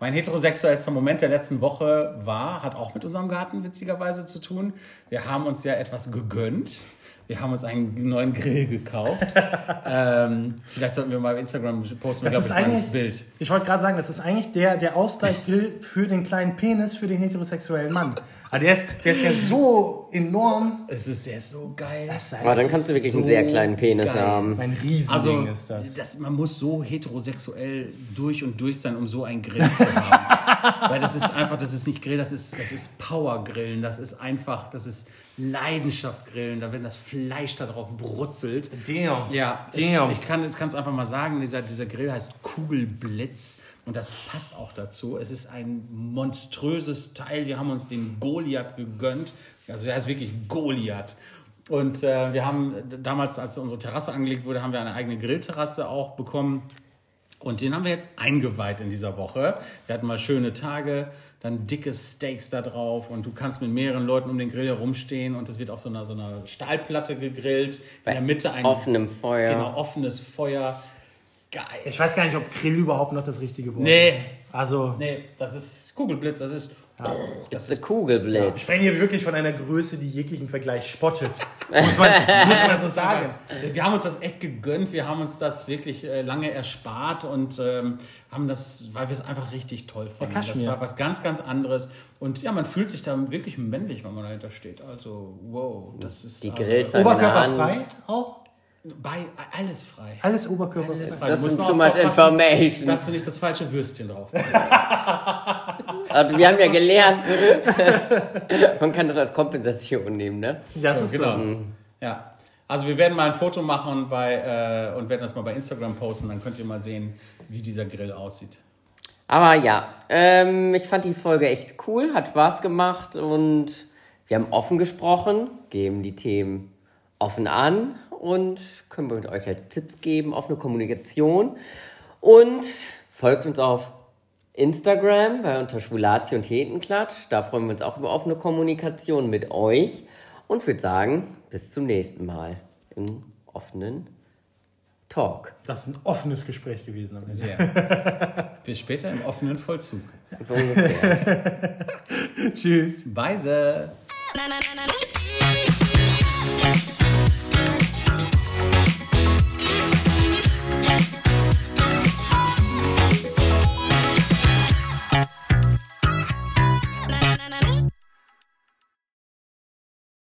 [SPEAKER 3] Mein heterosexuellster Moment der letzten Woche war, hat auch mit unserem Garten witzigerweise zu tun. Wir haben uns ja etwas gegönnt. Wir haben uns einen neuen Grill gekauft. ähm, vielleicht sollten wir mal auf Instagram posten.
[SPEAKER 2] das ist
[SPEAKER 3] ich, mal ein
[SPEAKER 2] eigentlich,
[SPEAKER 3] Bild.
[SPEAKER 2] ich wollte gerade sagen, das ist eigentlich der, der Ausgleichgrill für den kleinen Penis für den heterosexuellen Mann. Aber der ist, der ist ja so enorm.
[SPEAKER 3] Es ist ja so geil.
[SPEAKER 2] Das heißt,
[SPEAKER 1] Aber dann kannst du wirklich einen sehr kleinen Penis
[SPEAKER 3] geil.
[SPEAKER 1] haben.
[SPEAKER 2] ein Riesending
[SPEAKER 3] Also,
[SPEAKER 2] ist das.
[SPEAKER 3] das, man muss so heterosexuell durch und durch sein, um so einen Grill zu haben. Weil das ist einfach, das ist nicht Grill, das ist, das ist Power-Grillen, das ist einfach, das ist Leidenschaft-Grillen, da wenn das Fleisch da drauf brutzelt.
[SPEAKER 2] Damn.
[SPEAKER 3] Ja,
[SPEAKER 2] Damn.
[SPEAKER 3] es, ich kann es einfach mal sagen, dieser, dieser Grill heißt Kugelblitz und das passt auch dazu. Es ist ein monströses Teil. Wir haben uns den Goliath gegönnt. Also er heißt wirklich Goliath. Und äh, wir haben damals, als unsere Terrasse angelegt wurde, haben wir eine eigene Grillterrasse auch bekommen. Und den haben wir jetzt eingeweiht in dieser Woche. Wir hatten mal schöne Tage, dann dicke Steaks da drauf und du kannst mit mehreren Leuten um den Grill herumstehen und es wird auf so einer, so einer Stahlplatte gegrillt. In der Mitte ein
[SPEAKER 1] offenem Feuer.
[SPEAKER 3] Genau, offenes Feuer. Geil.
[SPEAKER 2] Ich weiß gar nicht, ob Grill überhaupt noch das richtige Wort
[SPEAKER 3] Nee.
[SPEAKER 2] ist. Also,
[SPEAKER 3] Nee, das ist Kugelblitz, das ist. Das
[SPEAKER 1] Der
[SPEAKER 3] ist
[SPEAKER 2] wir
[SPEAKER 1] Kugelblitz.
[SPEAKER 2] sprechen hier wirklich von einer Größe, die jeglichen Vergleich spottet. Muss man, muss man so sagen.
[SPEAKER 3] Wir haben uns das echt gegönnt, wir haben uns das wirklich äh, lange erspart und ähm, haben das, weil wir es einfach richtig toll fanden. das war was ganz, ganz anderes. Und ja, man fühlt sich da wirklich männlich, wenn man dahinter steht. Also, wow, das ist.
[SPEAKER 1] Die
[SPEAKER 3] also.
[SPEAKER 2] Oberkörperfrei auch?
[SPEAKER 3] Bei alles frei.
[SPEAKER 2] Alles oberkörperfrei.
[SPEAKER 3] Alles frei.
[SPEAKER 1] Das
[SPEAKER 3] Du musst
[SPEAKER 1] ist too much information.
[SPEAKER 3] Dass du nicht das falsche Würstchen drauf hast.
[SPEAKER 1] Also wir haben ja gelernt, man kann das als Kompensation nehmen, ne?
[SPEAKER 2] Das ist
[SPEAKER 3] genau.
[SPEAKER 2] so.
[SPEAKER 3] Ja. Also wir werden mal ein Foto machen bei, äh, und werden das mal bei Instagram posten. Dann könnt ihr mal sehen, wie dieser Grill aussieht.
[SPEAKER 1] Aber ja, ähm, ich fand die Folge echt cool, hat Spaß gemacht und wir haben offen gesprochen, geben die Themen offen an und können wir mit euch als Tipps geben, offene Kommunikation und folgt uns auf Instagram bei unter Schwulati und Hetenklatsch. Da freuen wir uns auch über offene Kommunikation mit euch. Und würde sagen, bis zum nächsten Mal im offenen Talk.
[SPEAKER 2] Das ist ein offenes Gespräch gewesen. Am Ende.
[SPEAKER 3] Sehr. Bis später im offenen Vollzug.
[SPEAKER 1] So ungefähr.
[SPEAKER 2] Tschüss.
[SPEAKER 3] Weise.
[SPEAKER 5] na na na na